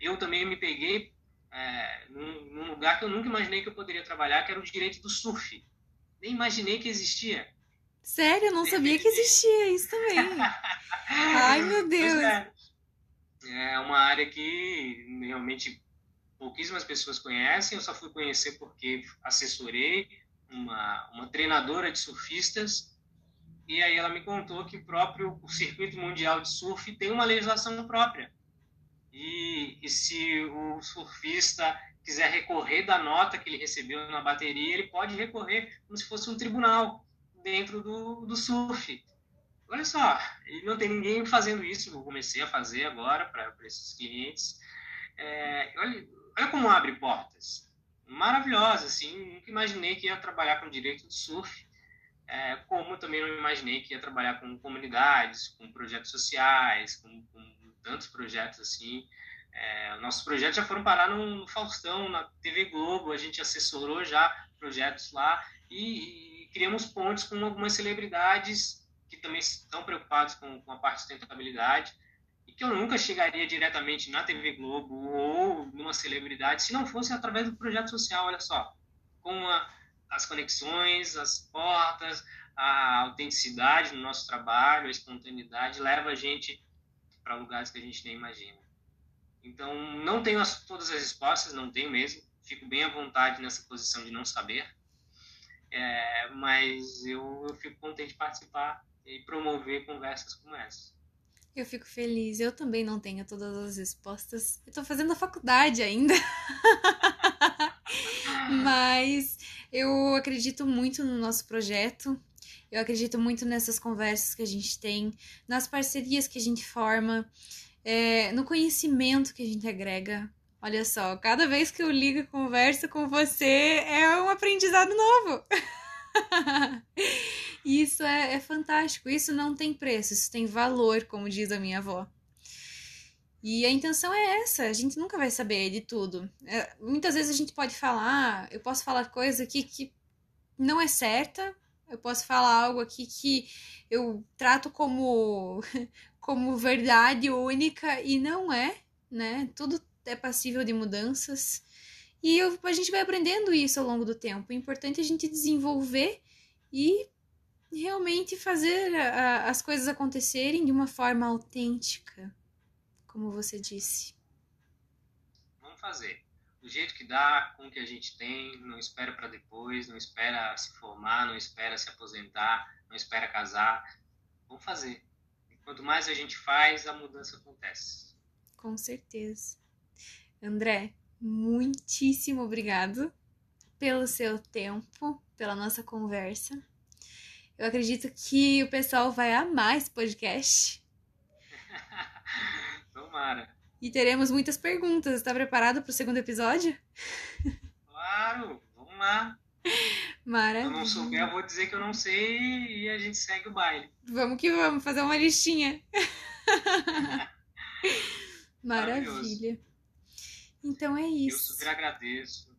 [SPEAKER 2] Eu também me peguei é, num, num, lugar que eu nunca imaginei que eu poderia trabalhar, que era o direito do surf. Nem imaginei que existia.
[SPEAKER 1] Sério, eu não sabia que existia isso também. (laughs) Ai, meu Deus.
[SPEAKER 2] É. é uma área que realmente pouquíssimas pessoas conhecem. Eu só fui conhecer porque assessorei uma, uma treinadora de surfistas e aí ela me contou que o próprio o circuito mundial de surf tem uma legislação própria. E, e se o surfista quiser recorrer da nota que ele recebeu na bateria, ele pode recorrer como se fosse um tribunal dentro do, do surf. Olha só, não tem ninguém fazendo isso, eu comecei a fazer agora para esses clientes. É, olha, olha como abre portas. Maravilhosa, assim, nunca imaginei que ia trabalhar com direito de surf, é, como também não imaginei que ia trabalhar com comunidades, com projetos sociais, com, com tantos projetos assim, É, nossos projetos já foram parar no Faustão, na TV Globo, a gente assessorou já projetos lá e, e criamos pontes com algumas celebridades que também estão preocupados com, com a parte de sustentabilidade e que eu nunca chegaria diretamente na TV Globo ou numa celebridade se não fosse através do projeto social, olha só, com a, as conexões, as portas, a autenticidade no nosso trabalho, a espontaneidade leva a gente para lugares que a gente nem imagina. Então, não tenho as, todas as respostas, não tenho mesmo. Fico bem à vontade nessa posição de não saber. É, mas eu, eu fico contente de participar e promover conversas como essa.
[SPEAKER 1] Eu fico feliz. Eu também não tenho todas as respostas. Tô fazendo a faculdade ainda. (laughs) Mas eu acredito muito no nosso projeto. Eu acredito muito nessas conversas que a gente tem, nas parcerias que a gente forma, é, no conhecimento que a gente agrega. Olha só, cada vez que eu ligo e converso com você é um aprendizado novo. (laughs) isso é, é fantástico. Isso não tem preço, isso tem valor, como diz a minha avó. E a intenção é essa, a gente nunca vai saber de tudo. É, muitas vezes a gente pode falar, eu posso falar coisa aqui que não é certa, eu posso falar algo aqui que eu trato como, (laughs) como verdade única e não é, né? Tudo é passível de mudanças. E eu, a gente vai aprendendo isso ao longo do tempo. O importante é a gente desenvolver e realmente fazer a, as coisas acontecerem de uma forma autêntica como você disse.
[SPEAKER 2] Vamos fazer. Do jeito que dá, com o que a gente tem, não espera para depois, não espera se formar, não espera se aposentar, não espera casar. Vamos fazer. E quanto mais a gente faz, a mudança acontece.
[SPEAKER 1] Com certeza. André, muitíssimo obrigado pelo seu tempo, pela nossa conversa. Eu acredito que o pessoal vai amar esse podcast. (laughs)
[SPEAKER 2] Tomara.
[SPEAKER 1] E teremos muitas perguntas. Está preparado para o segundo episódio?
[SPEAKER 2] Claro, vamos lá.
[SPEAKER 1] Maravilha.
[SPEAKER 2] Se eu não souber, eu vou dizer que eu não sei e a gente segue o baile.
[SPEAKER 1] Vamos que vamos, fazer uma listinha. (laughs) Maravilha. Então é isso.
[SPEAKER 2] Eu super agradeço.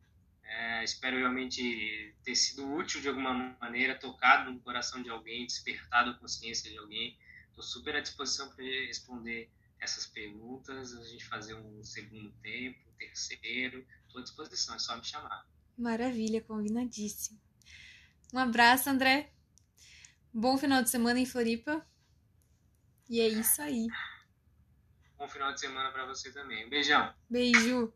[SPEAKER 2] É, espero realmente ter sido útil de alguma maneira, tocado no coração de alguém, despertado a consciência de alguém. Estou super à disposição para responder essas perguntas, a gente fazer um segundo tempo, um terceiro. Estou à disposição, é só me chamar.
[SPEAKER 1] Maravilha, combinadíssimo. Um abraço, André. Bom final de semana em Floripa. E é isso aí.
[SPEAKER 2] Bom final de semana para você também. Um beijão.
[SPEAKER 1] Beijo.